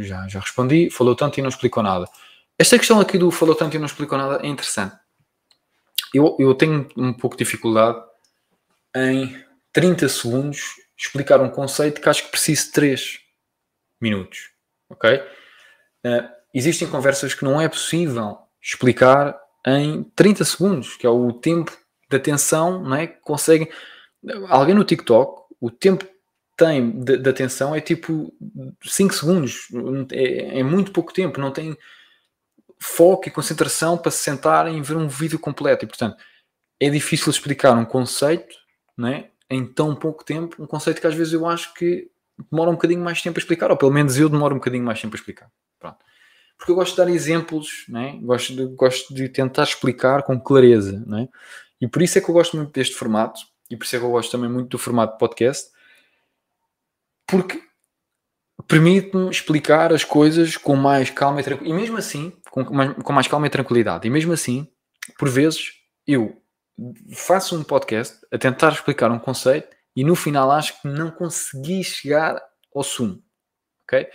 já, já respondi. Falou tanto e não explicou nada. Esta questão aqui do falou tanto e não explicou nada é interessante. Eu, eu tenho um pouco de dificuldade em 30 segundos explicar um conceito que acho que preciso de 3 minutos. Ok? Uh, existem conversas que não é possível explicar em 30 segundos, que é o tempo de atenção, não é? Que conseguem. Alguém no TikTok, o tempo tem de, de atenção é tipo 5 segundos, é, é, muito pouco tempo, não tem foco e concentração para se sentarem e ver um vídeo completo. E portanto, é difícil explicar um conceito não é? em tão pouco tempo, um conceito que às vezes eu acho que demora um bocadinho mais tempo a explicar, ou pelo menos eu demoro um bocadinho mais tempo a explicar. Pronto porque eu gosto de dar exemplos, né? gosto, de, gosto de tentar explicar com clareza. Né? E por isso é que eu gosto muito deste formato, e por isso é que eu gosto também muito do formato podcast, porque permite-me explicar as coisas com mais calma e tranquilidade. E mesmo assim, com mais, com mais calma e tranquilidade. E mesmo assim, por vezes, eu faço um podcast a tentar explicar um conceito e no final acho que não consegui chegar ao sumo. Ok?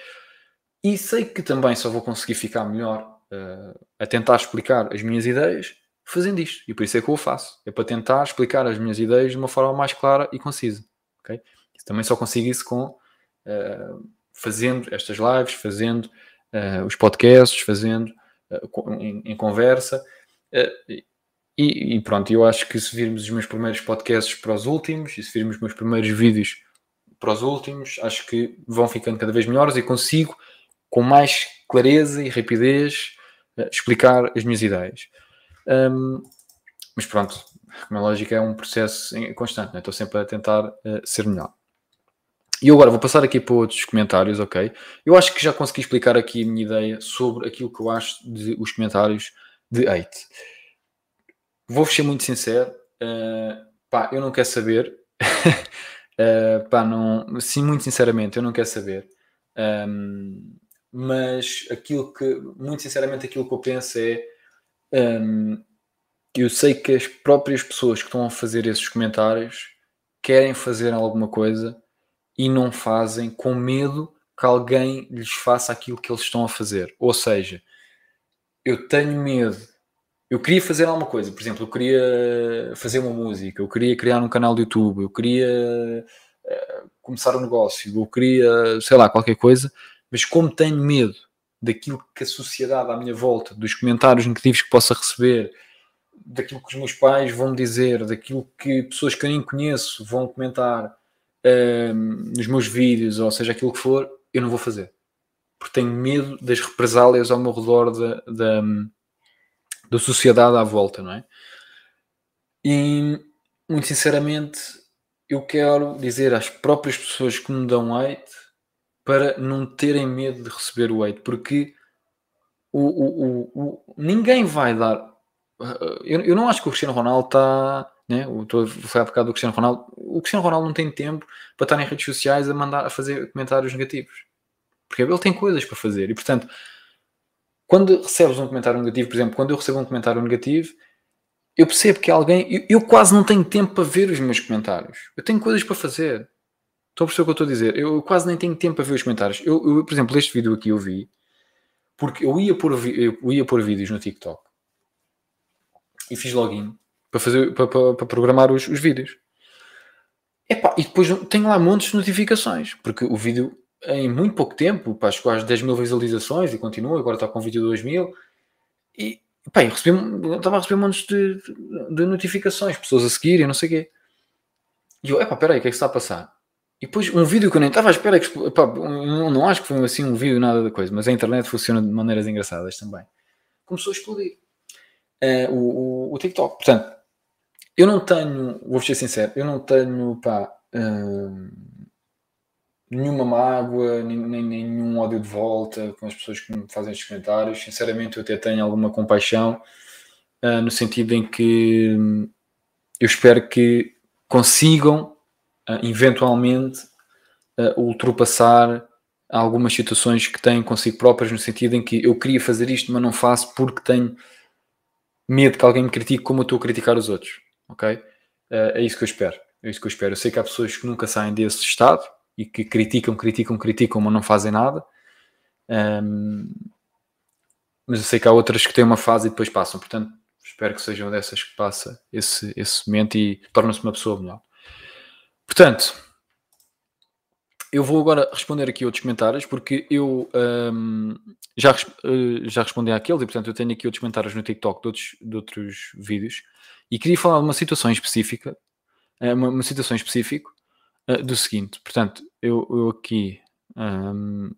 E sei que também só vou conseguir ficar melhor uh, a tentar explicar as minhas ideias fazendo isto. E por isso é que eu o faço. É para tentar explicar as minhas ideias de uma forma mais clara e concisa. Okay? Também só consigo isso com uh, fazendo estas lives, fazendo uh, os podcasts, fazendo em, em, conversa. Uh, e, e, pronto, eu acho que se virmos os meus primeiros podcasts para os últimos, e se virmos os meus primeiros vídeos para os últimos, acho que vão ficando cada vez melhores e consigo, com mais clareza e rapidez, uh, explicar as minhas ideias. Um, mas pronto, como é lógico, é um processo constante, né? estou sempre a tentar uh, ser melhor. E agora vou passar aqui para outros comentários, ok? Eu acho que já consegui explicar aqui a minha ideia sobre aquilo que eu acho de os comentários de hate. Vou ser muito sincero, uh, pá, eu não quero saber, uh, pá, não, sim, muito sinceramente, eu não quero saber. Um, mas aquilo que, muito sinceramente, aquilo que eu penso é um, eu sei que as próprias pessoas que estão a fazer esses comentários querem fazer alguma coisa e não fazem com medo que alguém lhes faça aquilo que eles estão a fazer. Ou seja, eu tenho medo. Eu queria fazer alguma coisa, por exemplo, eu queria fazer uma música, eu queria criar um canal de YouTube, eu queria uh, começar um negócio, eu queria, sei lá, qualquer coisa, mas como tenho medo daquilo que a sociedade à minha volta, dos comentários negativos que possa receber, daquilo que os meus pais vão dizer, daquilo que pessoas que eu nem conheço vão comentar, nos meus vídeos, ou seja, aquilo que for, eu não vou fazer. Porque tenho medo das represálias ao meu redor da, da, da sociedade à volta, não é? E, muito sinceramente, eu quero dizer às próprias pessoas que me dão hate para não terem medo de receber o hate, porque o, o, o, o ninguém vai dar. Eu, eu não acho que o Cristiano Ronaldo está né? Estou a falar por do Cristiano Ronaldo. O Cristiano Ronaldo não tem tempo para estar em redes sociais a mandar a fazer comentários negativos. Porque ele tem coisas para fazer. E portanto, quando recebes um comentário negativo, por exemplo, quando eu recebo um comentário negativo, eu percebo que alguém. Eu, eu quase não tenho tempo para ver os meus comentários. Eu tenho coisas para fazer. Estão a perceber o que eu estou a dizer? Eu quase nem tenho tempo para ver os comentários. Eu, eu, por exemplo, este vídeo aqui eu vi porque eu ia pôr, eu ia pôr vídeos no TikTok e fiz login para, fazer, para, para, para programar os, os vídeos. Epá, e depois tenho lá montes de notificações, porque o vídeo em muito pouco tempo pá, chegou às 10 mil visualizações e continua, agora está com um vídeo de 2 mil. E pá, eu, recebi, eu estava a receber montes de, de, notificações, pessoas a seguir e não sei o quê. E eu, epá, peraí, o que é que está a passar? E depois um vídeo que eu nem estava à espera, que, epá, não, não acho que foi assim um vídeo nada da coisa, mas a internet funciona de maneiras engraçadas também. Começou a explodir. Uh, o, o, o TikTok. Portanto, eu não tenho, vou ser sincero, eu não tenho pá, hum, nenhuma mágoa, nem, nem, nenhum ódio de volta com as pessoas que me fazem estes comentários. Sinceramente, eu até tenho alguma compaixão uh, no sentido em que hum, eu espero que consigam uh, eventualmente uh, ultrapassar algumas situações que têm consigo próprias, no sentido em que eu queria fazer isto, mas não faço porque tenho medo que alguém me critique como eu estou a criticar os outros ok? Uh, é isso que eu espero. É isso que eu espero. Eu sei que há pessoas que nunca saem desse estado e que criticam, criticam, criticam, mas não fazem nada. Um, mas eu sei que há outras que têm uma fase e depois passam. Portanto, espero que sejam dessas que passa esse, esse momento e torna-se uma pessoa melhor. Portanto, eu vou agora responder aqui outros comentários porque eu um, já, uh, já respondi àqueles e portanto eu tenho aqui outros comentários no TikTok de outros, de outros vídeos e queria falar de uma situação específica, eh, uma, uma situação específica uh, do seguinte. Portanto, eu, eu aqui. Um,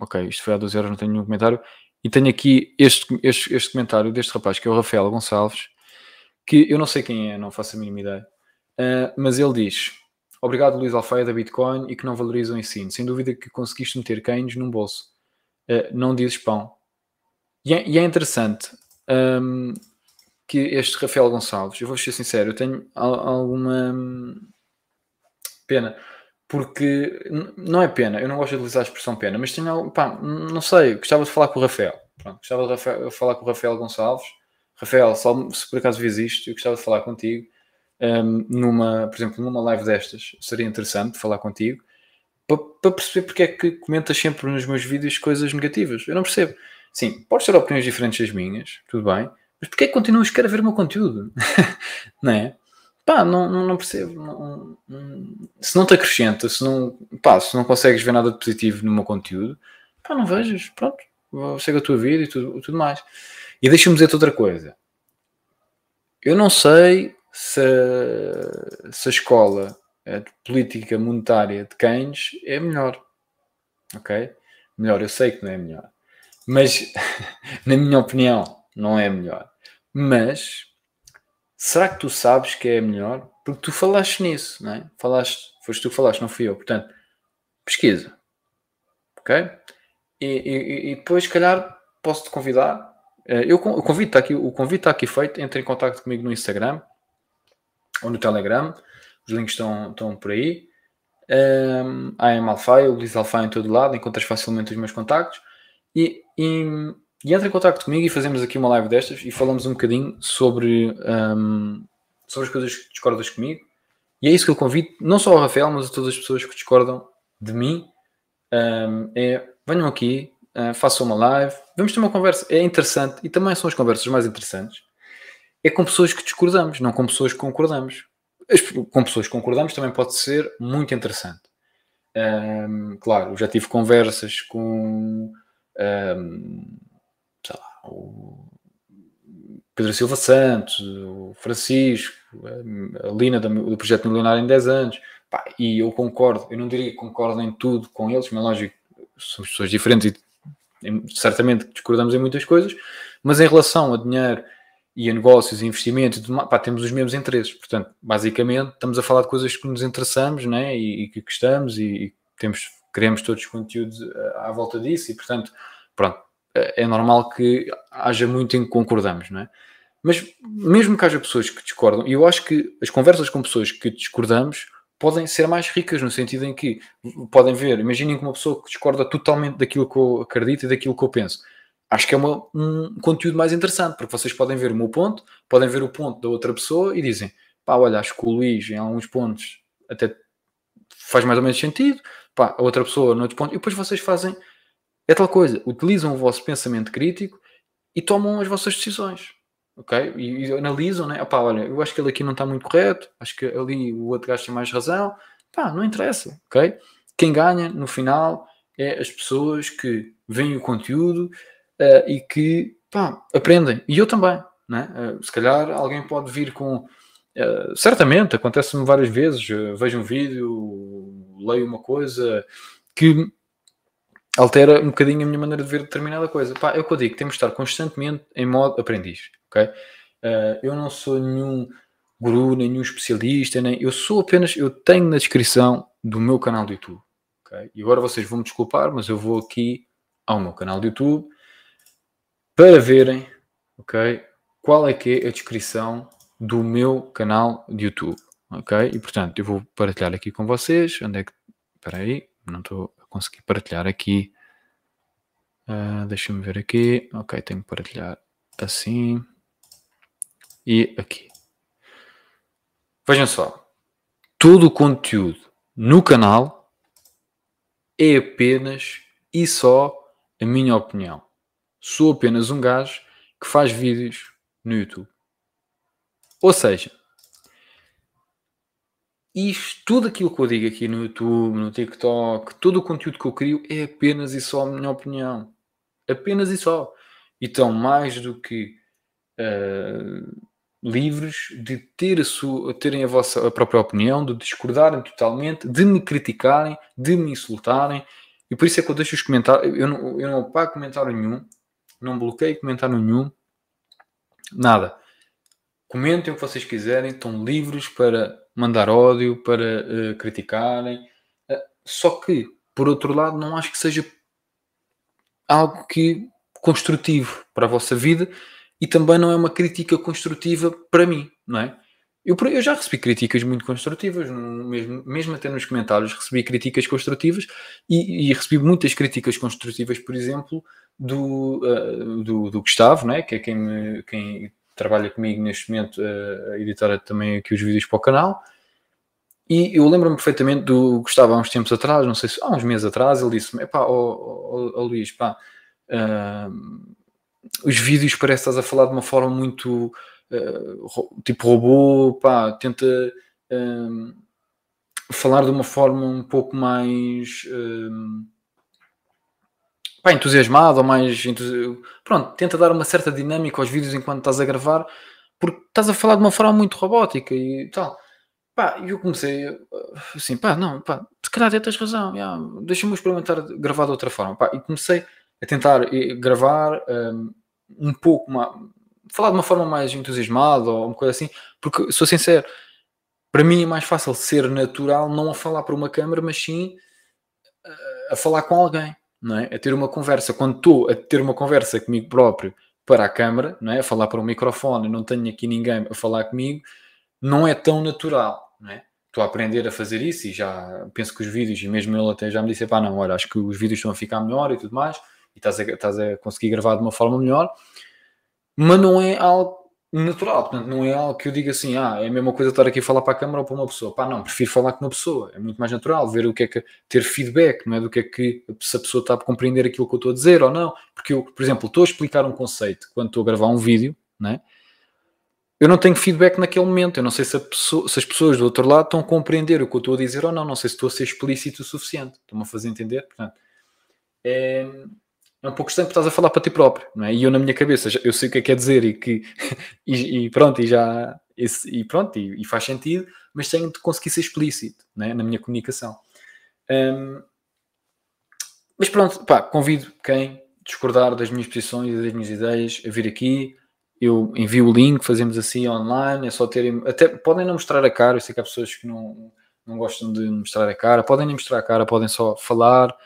ok, isto foi há 12 horas, não tenho nenhum comentário. E tenho aqui este, este, este comentário deste rapaz, que é o Rafael Gonçalves, que eu não sei quem é, não faço a mínima ideia. Uh, mas ele diz: Obrigado, Luís Alfeia da Bitcoin e que não valoriza o ensino. Sem dúvida que conseguiste meter cães num bolso. Uh, não dizes pão. E é, e é interessante. Um, que este Rafael Gonçalves, eu vou ser sincero, eu tenho alguma pena, porque não é pena, eu não gosto de utilizar a expressão pena, mas tenho, pá, não sei, gostava de falar com o Rafael. Pronto, gostava de Rafael, falar com o Rafael Gonçalves. Rafael, só, se por acaso vês isto, eu gostava de falar contigo. Um, numa, por exemplo, numa live destas, seria interessante falar contigo para, perceber porque é que comentas sempre nos meus vídeos coisas negativas. Eu não percebo. Sim, pode ser opiniões diferentes das minhas, tudo bem, mas porquê que continuas a escrever o meu conteúdo? não é? Pá, não, não, não percebo. Não, não, se não te acrescenta, se não, pá, se não consegues ver nada de positivo no meu conteúdo, pá, não vejas. Pronto, segue a tua vida e tudo, tudo mais. E deixa-me dizer-te outra coisa. eu não sei se, se a escola de política monetária de Keynes é melhor. Ok? Melhor, eu sei que não é melhor. Mas, na minha opinião, não é melhor. Mas, será que tu sabes que é melhor? Porque tu falaste nisso, não é? Falaste, foste tu que falaste, não fui eu. Portanto, pesquisa. Ok? E, e, e depois, se calhar, posso-te convidar. Eh, eu, o, convite está aqui, o convite está aqui feito. Entre em contato comigo no Instagram ou no Telegram. Os links estão, estão por aí. Um, a AM Alfaia, o Luís Alfaia em todo lado. Encontras facilmente os meus contactos. E, e, e entra em contato comigo e fazemos aqui uma live destas e falamos um bocadinho sobre, um, sobre as coisas que discordas comigo. E é isso que eu convido, não só ao Rafael, mas a todas as pessoas que discordam de mim. Um, é venham aqui, uh, façam uma live, vamos ter uma conversa. É interessante e também são as conversas mais interessantes. É com pessoas que discordamos, não com pessoas que concordamos. As, com pessoas que concordamos também pode ser muito interessante. Um, claro, já tive conversas com um, sei lá, o Pedro Silva Santos, o Francisco, a Lina do Projeto Milionário em 10 anos, pá, e eu concordo, eu não diria que concordo em tudo com eles, mas lógico, somos pessoas diferentes e certamente discordamos em muitas coisas, mas em relação a dinheiro e a negócios e investimentos, pá, temos os mesmos interesses. Portanto, basicamente, estamos a falar de coisas que nos interessamos né? e, e que gostamos e, e temos criamos todos conteúdos eh, à volta disso e, portanto, pronto, eh, é normal que haja muito em que concordamos, não é? Mas mesmo que haja pessoas que discordam, e eu acho que as conversas com pessoas que discordamos podem ser mais ricas, no sentido em que podem ver, imaginem que uma pessoa que discorda totalmente daquilo que eu acredito e daquilo que eu penso. Acho que é uma, um conteúdo mais interessante, porque vocês podem ver o meu ponto, podem ver o ponto da outra pessoa e dizem, pá, olha, acho que o Luís em alguns pontos até faz mais ou menos sentido, pá, a outra pessoa noutro ponto, e depois vocês fazem, é tal coisa, utilizam o vosso pensamento crítico e tomam as vossas decisões, ok? E, e analisam, né? Pá, olha, eu acho que ele aqui não está muito correto, acho que ali o outro gajo tem mais razão, pá, não interessa, ok? Quem ganha no final é as pessoas que veem o conteúdo uh, e que, pá, aprendem, e eu também, né? Uh, se calhar alguém pode vir com Uh, certamente, acontece-me várias vezes. vejo um vídeo, leio uma coisa que altera um bocadinho a minha maneira de ver determinada coisa. Pá, é o que eu digo, temos de estar constantemente em modo aprendiz. ok? Uh, eu não sou nenhum guru, nenhum especialista, nem eu sou apenas, eu tenho na descrição do meu canal do YouTube. ok? E agora vocês vão me desculpar, mas eu vou aqui ao meu canal do YouTube para verem ok, qual é que é a descrição do meu canal de YouTube. Ok? E portanto, eu vou partilhar aqui com vocês. Onde é que. Espera aí, não estou a conseguir partilhar aqui. Uh, Deixa-me ver aqui. Ok, tenho que partilhar assim. E aqui. Vejam só. Todo o conteúdo no canal é apenas e só a minha opinião. Sou apenas um gajo que faz vídeos no YouTube. Ou seja, isto, tudo aquilo que eu digo aqui no YouTube, no TikTok, todo o conteúdo que eu crio é apenas e só a minha opinião. Apenas e só. E estão mais do que uh, livres de ter a sua, terem a vossa a própria opinião, de discordarem totalmente, de me criticarem, de me insultarem. E por isso é que eu deixo os comentários. Eu não, eu não apago comentário nenhum, não bloqueio comentário nenhum, nada. Comentem o que vocês quiserem, estão livres para mandar ódio, para uh, criticarem. Uh, só que, por outro lado, não acho que seja algo que construtivo para a vossa vida e também não é uma crítica construtiva para mim, não é? Eu, eu já recebi críticas muito construtivas, mesmo, mesmo até nos comentários recebi críticas construtivas e, e recebi muitas críticas construtivas, por exemplo, do, uh, do, do, Gustavo, né? que é quem, me, quem trabalha comigo neste momento a editar também aqui os vídeos para o canal. E eu lembro-me perfeitamente do Gustavo há uns tempos atrás, não sei se há uns meses atrás, ele disse-me: pá, oh, oh, oh, Luís, pá, uh, os vídeos parece que estás a falar de uma forma muito uh, tipo robô, pá, tenta uh, falar de uma forma um pouco mais pá, entusiasmado ou mais. Pronto, tenta dar uma certa dinâmica aos vídeos enquanto estás a gravar, porque estás a falar de uma forma muito robótica e tal. Pá, e eu comecei assim, pá, não, pá, se calhar até tens razão, deixa-me experimentar gravar de outra forma, pá, e comecei a tentar eh, gravar um, um pouco falar de uma forma mais entusiasmada ou uma coisa assim, porque sou sincero, para mim é mais fácil ser natural, não a falar para uma câmera, mas sim a, a falar com alguém, não é? A ter uma conversa. Quando estou a ter uma conversa comigo próprio para a câmara, não é? A falar para um microfone, não tenho aqui ninguém a falar comigo, não é tão natural, não é? Estou a aprender a fazer isso e já penso que os vídeos, e mesmo ele até já me disse, pá, não, olha, acho que os vídeos estão a ficar melhor e tudo mais, e estás a, estás a conseguir gravar de uma forma melhor, mas não é algo natural, portanto, não é algo que eu diga assim, ah, é a mesma coisa estar aqui a falar para a câmara ou para uma pessoa. Pá, não, prefiro falar com uma pessoa, é muito mais natural, ver o que é que, ter feedback, não é? Do que é que, se a pessoa está a compreender aquilo que eu estou a dizer ou não. Porque eu, por exemplo, estou a explicar um conceito quando estou a gravar um vídeo, não é? Eu não tenho feedback naquele momento, eu não sei se, pessoa, se as pessoas do outro lado estão a compreender o que eu estou a dizer ou não, não sei se estou a ser explícito o suficiente, estão-me a fazer entender, portanto, é, é um pouco estranho porque estás a falar para ti próprio, não é? E eu na minha cabeça eu sei o que é que quer dizer e que e, e pronto, e já esse, e pronto, e, e, faz sentido, mas tenho de conseguir ser explícito é? na minha comunicação. Um, mas pronto, pá, convido quem discordar das minhas posições e das minhas ideias a vir aqui. Eu envio o link, fazemos assim online, é só terem. Até podem não mostrar a cara, eu sei que há pessoas que não, não gostam de mostrar a cara, podem nem mostrar a cara, podem só falar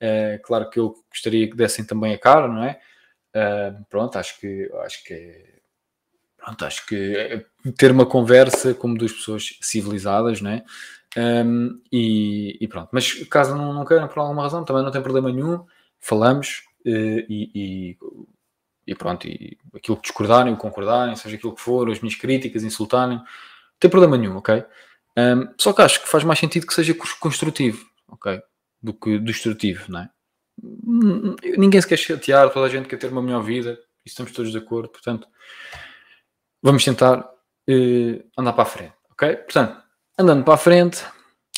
é, claro que eu gostaria que dessem também a cara, não é? Uh, pronto, acho que acho que é, pronto, acho que é ter uma conversa como duas pessoas civilizadas, não é? Um, e, e, pronto, mas caso não, não queiram por alguma razão, também não tem problema nenhum, falamos uh, e, e, e, pronto, e aquilo que discordarem ou concordarem, seja aquilo que for, as minhas críticas, insultarem, não tem problema nenhum, ok? Um, só que acho que faz mais sentido que seja construtivo, ok? Do que destrutivo, não é? Ninguém se quer chatear, toda a gente quer ter uma melhor vida, estamos todos de acordo, portanto, vamos tentar eh, andar para a frente, ok? Portanto, andando para a frente,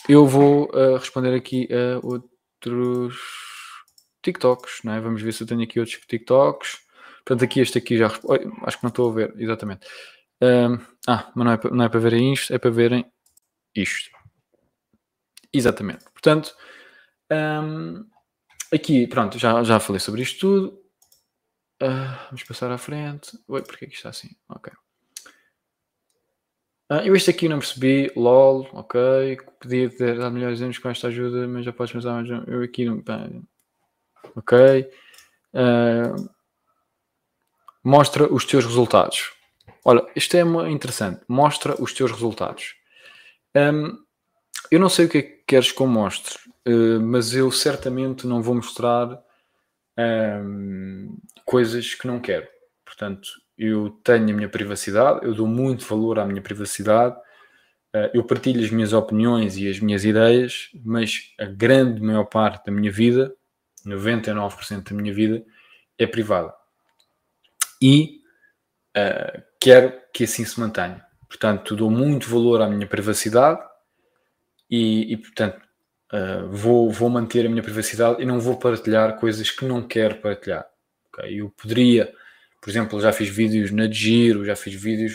eu vou uh, responder aqui a outros TikToks, não é? Vamos ver se eu tenho aqui outros TikToks. Portanto, aqui este aqui já acho que não estou a ver, exatamente. Ah, mas não é, para, não é para verem isto, é para verem isto. Exatamente. Portanto, um, aqui, pronto, já, já falei sobre isto tudo. Uh, vamos passar à frente. Oi, porque é que está assim? Ok. Uh, eu este aqui não percebi. LOL, ok. Podia ter dado melhores anos com esta ajuda, mas já podes pensar mais. Eu aqui não. Ok. Uh, mostra os teus resultados. Olha, isto é interessante. Mostra os teus resultados. Um, eu não sei o que é que queres que eu mostre. Eh, mas eu certamente não vou mostrar um, ehm, coisas que não quero. Portanto, eu tenho a minha privacidade, eu dou muito valor à minha privacidade, uh, eu partilho as minhas opiniões e as minhas ideias, mas a grande maior parte da minha vida, 99% da minha vida, é privada. E uh, quero que assim se mantenha. Portanto, dou muito valor à minha privacidade e, e portanto, Uh, vou, vou manter a minha privacidade e não vou partilhar coisas que não quero partilhar. Okay? Eu poderia, por exemplo, já fiz vídeos na Giro, já fiz vídeos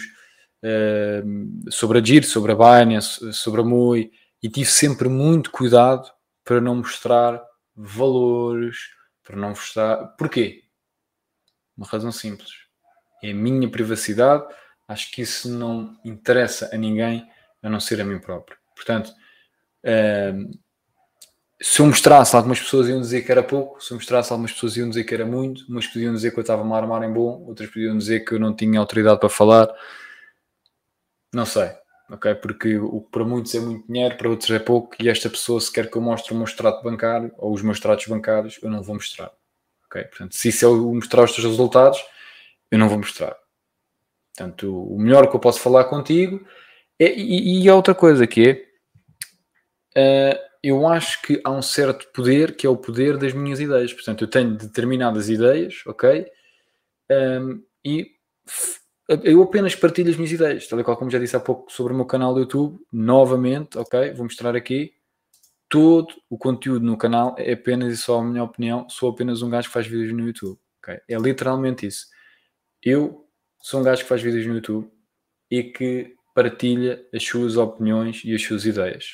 uh, sobre a Giro, sobre a Binance, sobre a Mui e tive sempre muito cuidado para não mostrar valores, para não mostrar. Porquê? Uma razão simples. É a minha privacidade. Acho que isso não interessa a ninguém a não ser a mim próprio. Portanto, uh, se eu mostrasse, algumas pessoas iam dizer que era pouco, se eu mostrasse, algumas pessoas iam dizer que era muito, umas podiam dizer que eu estava a armar em bom, outras podiam dizer que eu não tinha autoridade para falar. Não sei, ok? Porque o que para muitos é muito dinheiro, para outros é pouco, e esta pessoa, se quer que eu mostre o meu extrato bancário ou os meus extratos bancários, eu não vou mostrar. Ok? Portanto, se isso é o mostrar os teus resultados, eu não vou mostrar. Portanto, o melhor que eu posso falar contigo é, e, e outra coisa que é. Uh, eu acho que há um certo poder que é o poder das minhas ideias. Portanto, eu tenho determinadas ideias, ok? Um, e eu apenas partilho as minhas ideias, tal e qual como já disse há pouco sobre o meu canal do YouTube. Novamente, ok? Vou mostrar aqui. Todo o conteúdo no canal é apenas e só a minha opinião. Sou apenas um gajo que faz vídeos no YouTube. ok? É literalmente isso. Eu sou um gajo que faz vídeos no YouTube. e que partilha as suas opiniões e as suas ideias.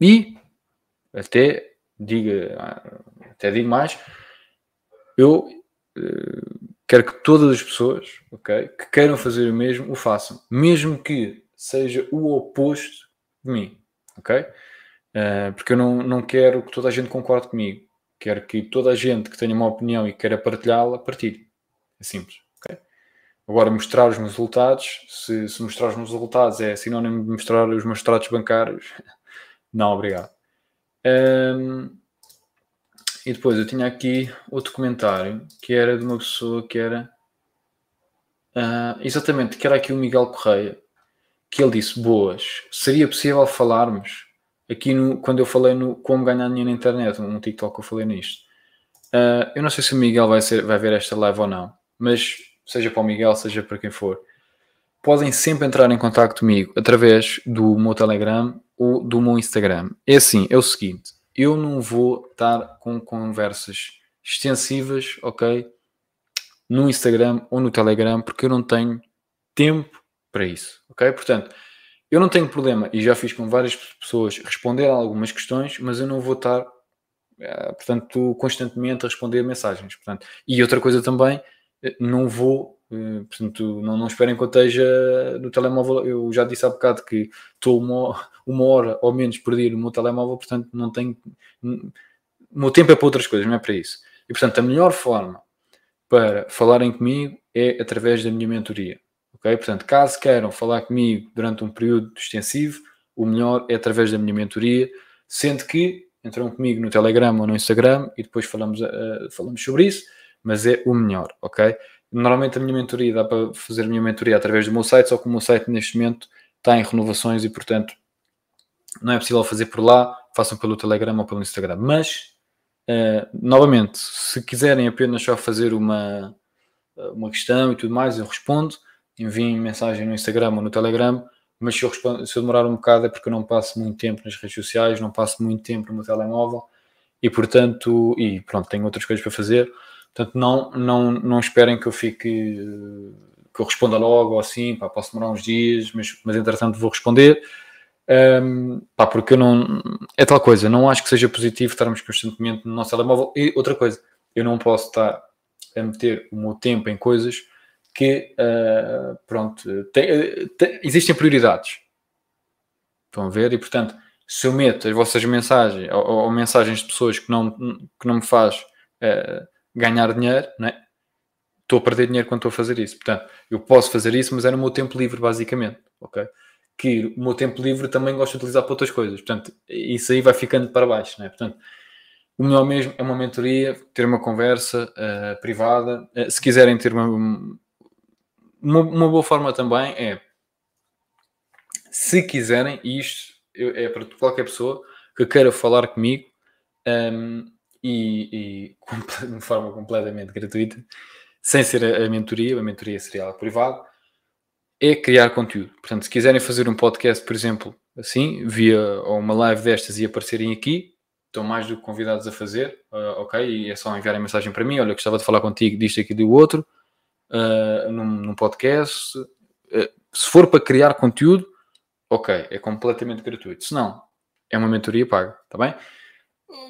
E até diga, até digo mais, eu uh, quero que todas as pessoas, ok, que queiram fazer o mesmo, o façam, mesmo que seja o oposto de mim, ok? Uh, porque eu não, não quero que toda a gente concorde comigo. Quero que toda a gente que tenha uma opinião e queira partilhá-la, partilhe. É simples. Agora, mostrar os meus resultados, se, se mostrar os meus resultados é sinónimo de mostrar os meus tratos bancários, não, obrigado. Um, e depois eu tinha aqui outro comentário que era de uma pessoa que era uh, exatamente, que era aqui o Miguel Correia, que ele disse: Boas, seria possível falarmos aqui no, quando eu falei no como ganhar dinheiro na internet, um TikTok que eu falei nisto. Uh, eu não sei se o Miguel vai, ser, vai ver esta live ou não, mas seja para o Miguel, seja para quem for, podem sempre entrar em contato comigo através do meu Telegram ou do meu Instagram. É assim, é o seguinte, eu não vou estar com conversas extensivas, ok? No Instagram ou no Telegram, porque eu não tenho tempo para isso, ok? Portanto, eu não tenho problema, e já fiz com várias pessoas, responder a algumas questões, mas eu não vou estar, eh, portanto, constantemente a responder mensagens. Portanto, e outra coisa também, eh, não vou, portanto, não, não esperem que eu esteja no telemóvel. Eu já disse há bocado que estou uma, uma hora ou menos por dia no meu telemóvel, portanto, não tenho. O meu tempo é para outras coisas, não é para isso. E, portanto, a melhor forma para falarem comigo é através da minha mentoria. Ok? Portanto, caso queiram falar comigo durante um período extensivo, o melhor é através da minha mentoria, sendo que entram comigo no Telegram ou no Instagram e depois falamos, uh, falamos sobre isso, mas é o melhor, ok? Normalmente a minha mentoria dá para fazer a minha mentoria através do meu site, só que o meu site neste momento está em renovações e, portanto, não é possível fazer por lá, façam pelo Telegram ou pelo Instagram. Mas, uh, novamente, se quiserem apenas só fazer uma, uma questão e tudo mais, eu respondo. Enviem mensagem no Instagram ou no Telegram, mas se eu, respondo, se eu demorar um bocado é porque eu não passo muito tempo nas redes sociais, não passo muito tempo no meu telemóvel. E portanto, e pronto, tenho outras coisas para fazer, portanto não, não, não esperem que eu fique, que eu responda logo ou assim, pá, posso demorar uns dias, mas, mas entretanto vou responder, um, pá, porque eu não, é tal coisa, não acho que seja positivo estarmos constantemente no nosso telemóvel e outra coisa, eu não posso estar a meter o meu tempo em coisas que, uh, pronto, tem, tem, existem prioridades. Estão a ver? E, portanto, se eu meto as vossas mensagens ou, ou mensagens de pessoas que não, que não me faz uh, ganhar dinheiro, né? estou a perder dinheiro quando estou a fazer isso. Portanto, eu posso fazer isso, mas é no meu tempo livre, basicamente. Ok? Que o meu tempo livre também gosto de utilizar para outras coisas. Portanto, isso aí vai ficando para baixo. Né? Portanto, o melhor mesmo é uma mentoria, ter uma conversa uh, privada. Uh, se quiserem ter uma, uma, uma boa forma também é, se quiserem, e isto é para qualquer pessoa que queira falar comigo um, e, e de forma completamente gratuita, sem ser a, a mentoria, a mentoria seria algo privado, é criar conteúdo. Portanto, se quiserem fazer um podcast, por exemplo, assim, via ou uma live destas e aparecerem aqui, estão mais do que convidados a fazer, uh, ok? E é só enviarem mensagem para mim, olha, gostava de falar contigo disto aqui do outro, uh, num, num, podcast. Uh, se for para criar conteúdo, ok, é completamente gratuito. Se não, é uma mentoria paga, está bem?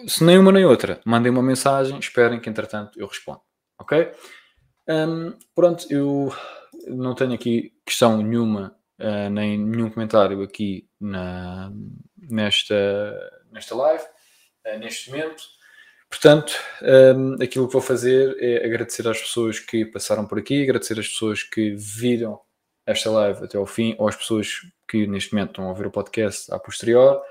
Se nem uma nem outra, mandem uma mensagem, esperem que entretanto eu respondo, ok? Um, pronto, eu não tenho aqui questão nenhuma, uh, nem nenhum comentário aqui na, nesta, nesta live, uh, neste momento. Portanto, um, aquilo que vou fazer é agradecer às pessoas que passaram por aqui, agradecer às pessoas que viram esta live até ao fim, ou às pessoas que neste momento estão a ouvir o podcast a posterior.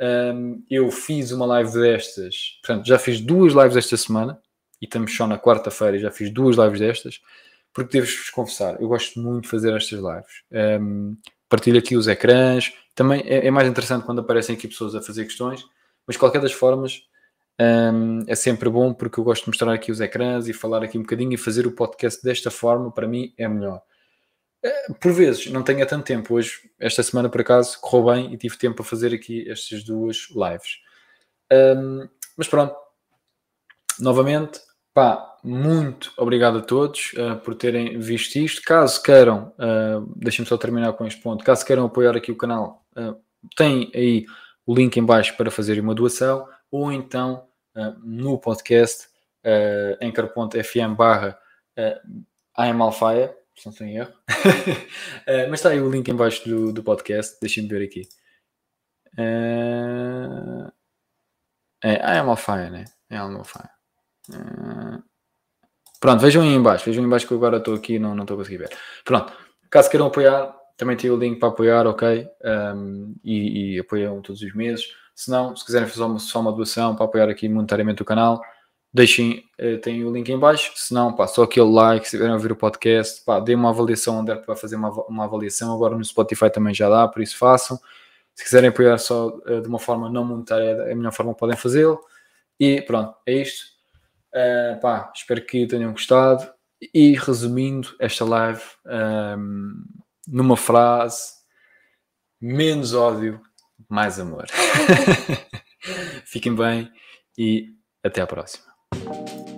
Um, eu fiz uma live destas, portanto, já fiz duas lives esta semana e estamos só na quarta-feira já fiz duas lives destas, porque devo-vos confessar, eu gosto muito de fazer estas lives. Um, partilho aqui os ecrãs, também é, é mais interessante quando aparecem aqui pessoas a fazer questões, mas de qualquer das formas um, é sempre bom porque eu gosto de mostrar aqui os ecrãs e falar aqui um bocadinho e fazer o podcast desta forma, para mim é melhor. Eh, por vezes não tenho tanto tempo. Hoje, esta semana por acaso, correu bem e tive tempo para fazer aqui estas duas lives. Um, mas pronto, novamente, pá, muito obrigado a todos uh, por terem visto isto. Caso queiram, uh, deixem-me só terminar com este ponto. Caso queiram apoiar aqui o canal, uh, tem aí o link em baixo para fazer uma doação ou então uh, no podcast uh, anchor.fm barra uh, se não estou em erro. uh, mas está aí o link em baixo do, do podcast, deixem-me ver aqui. Uh, é I am né? É I Uh, pronto, vejam aí em baixo, vejam aí em baixo que eu agora estou aqui não estou a conseguir ver. Pronto, caso queiram apoiar, também tem o link para apoiar, ok? Um, e, e, apoiam todos os meses. Se não, se quiserem fazer uma, só uma doação para apoiar aqui monetariamente o canal, deixem, uh, tem o link em baixo. Se não, pá, só aquele like, se estiverem a ouvir o podcast, pá, dê uma avaliação onde é para fazer uma, uma avaliação. Agora no Spotify também já dá, por isso façam. Se quiserem apoiar só uh, de uma forma não monetária, é a melhor forma podem fazê-lo. E pronto, é isto. Uh, pá, espero que tenham gostado. E resumindo esta live, um, numa frase: menos ódio, mais amor. Fiquem bem e até à próxima. thank you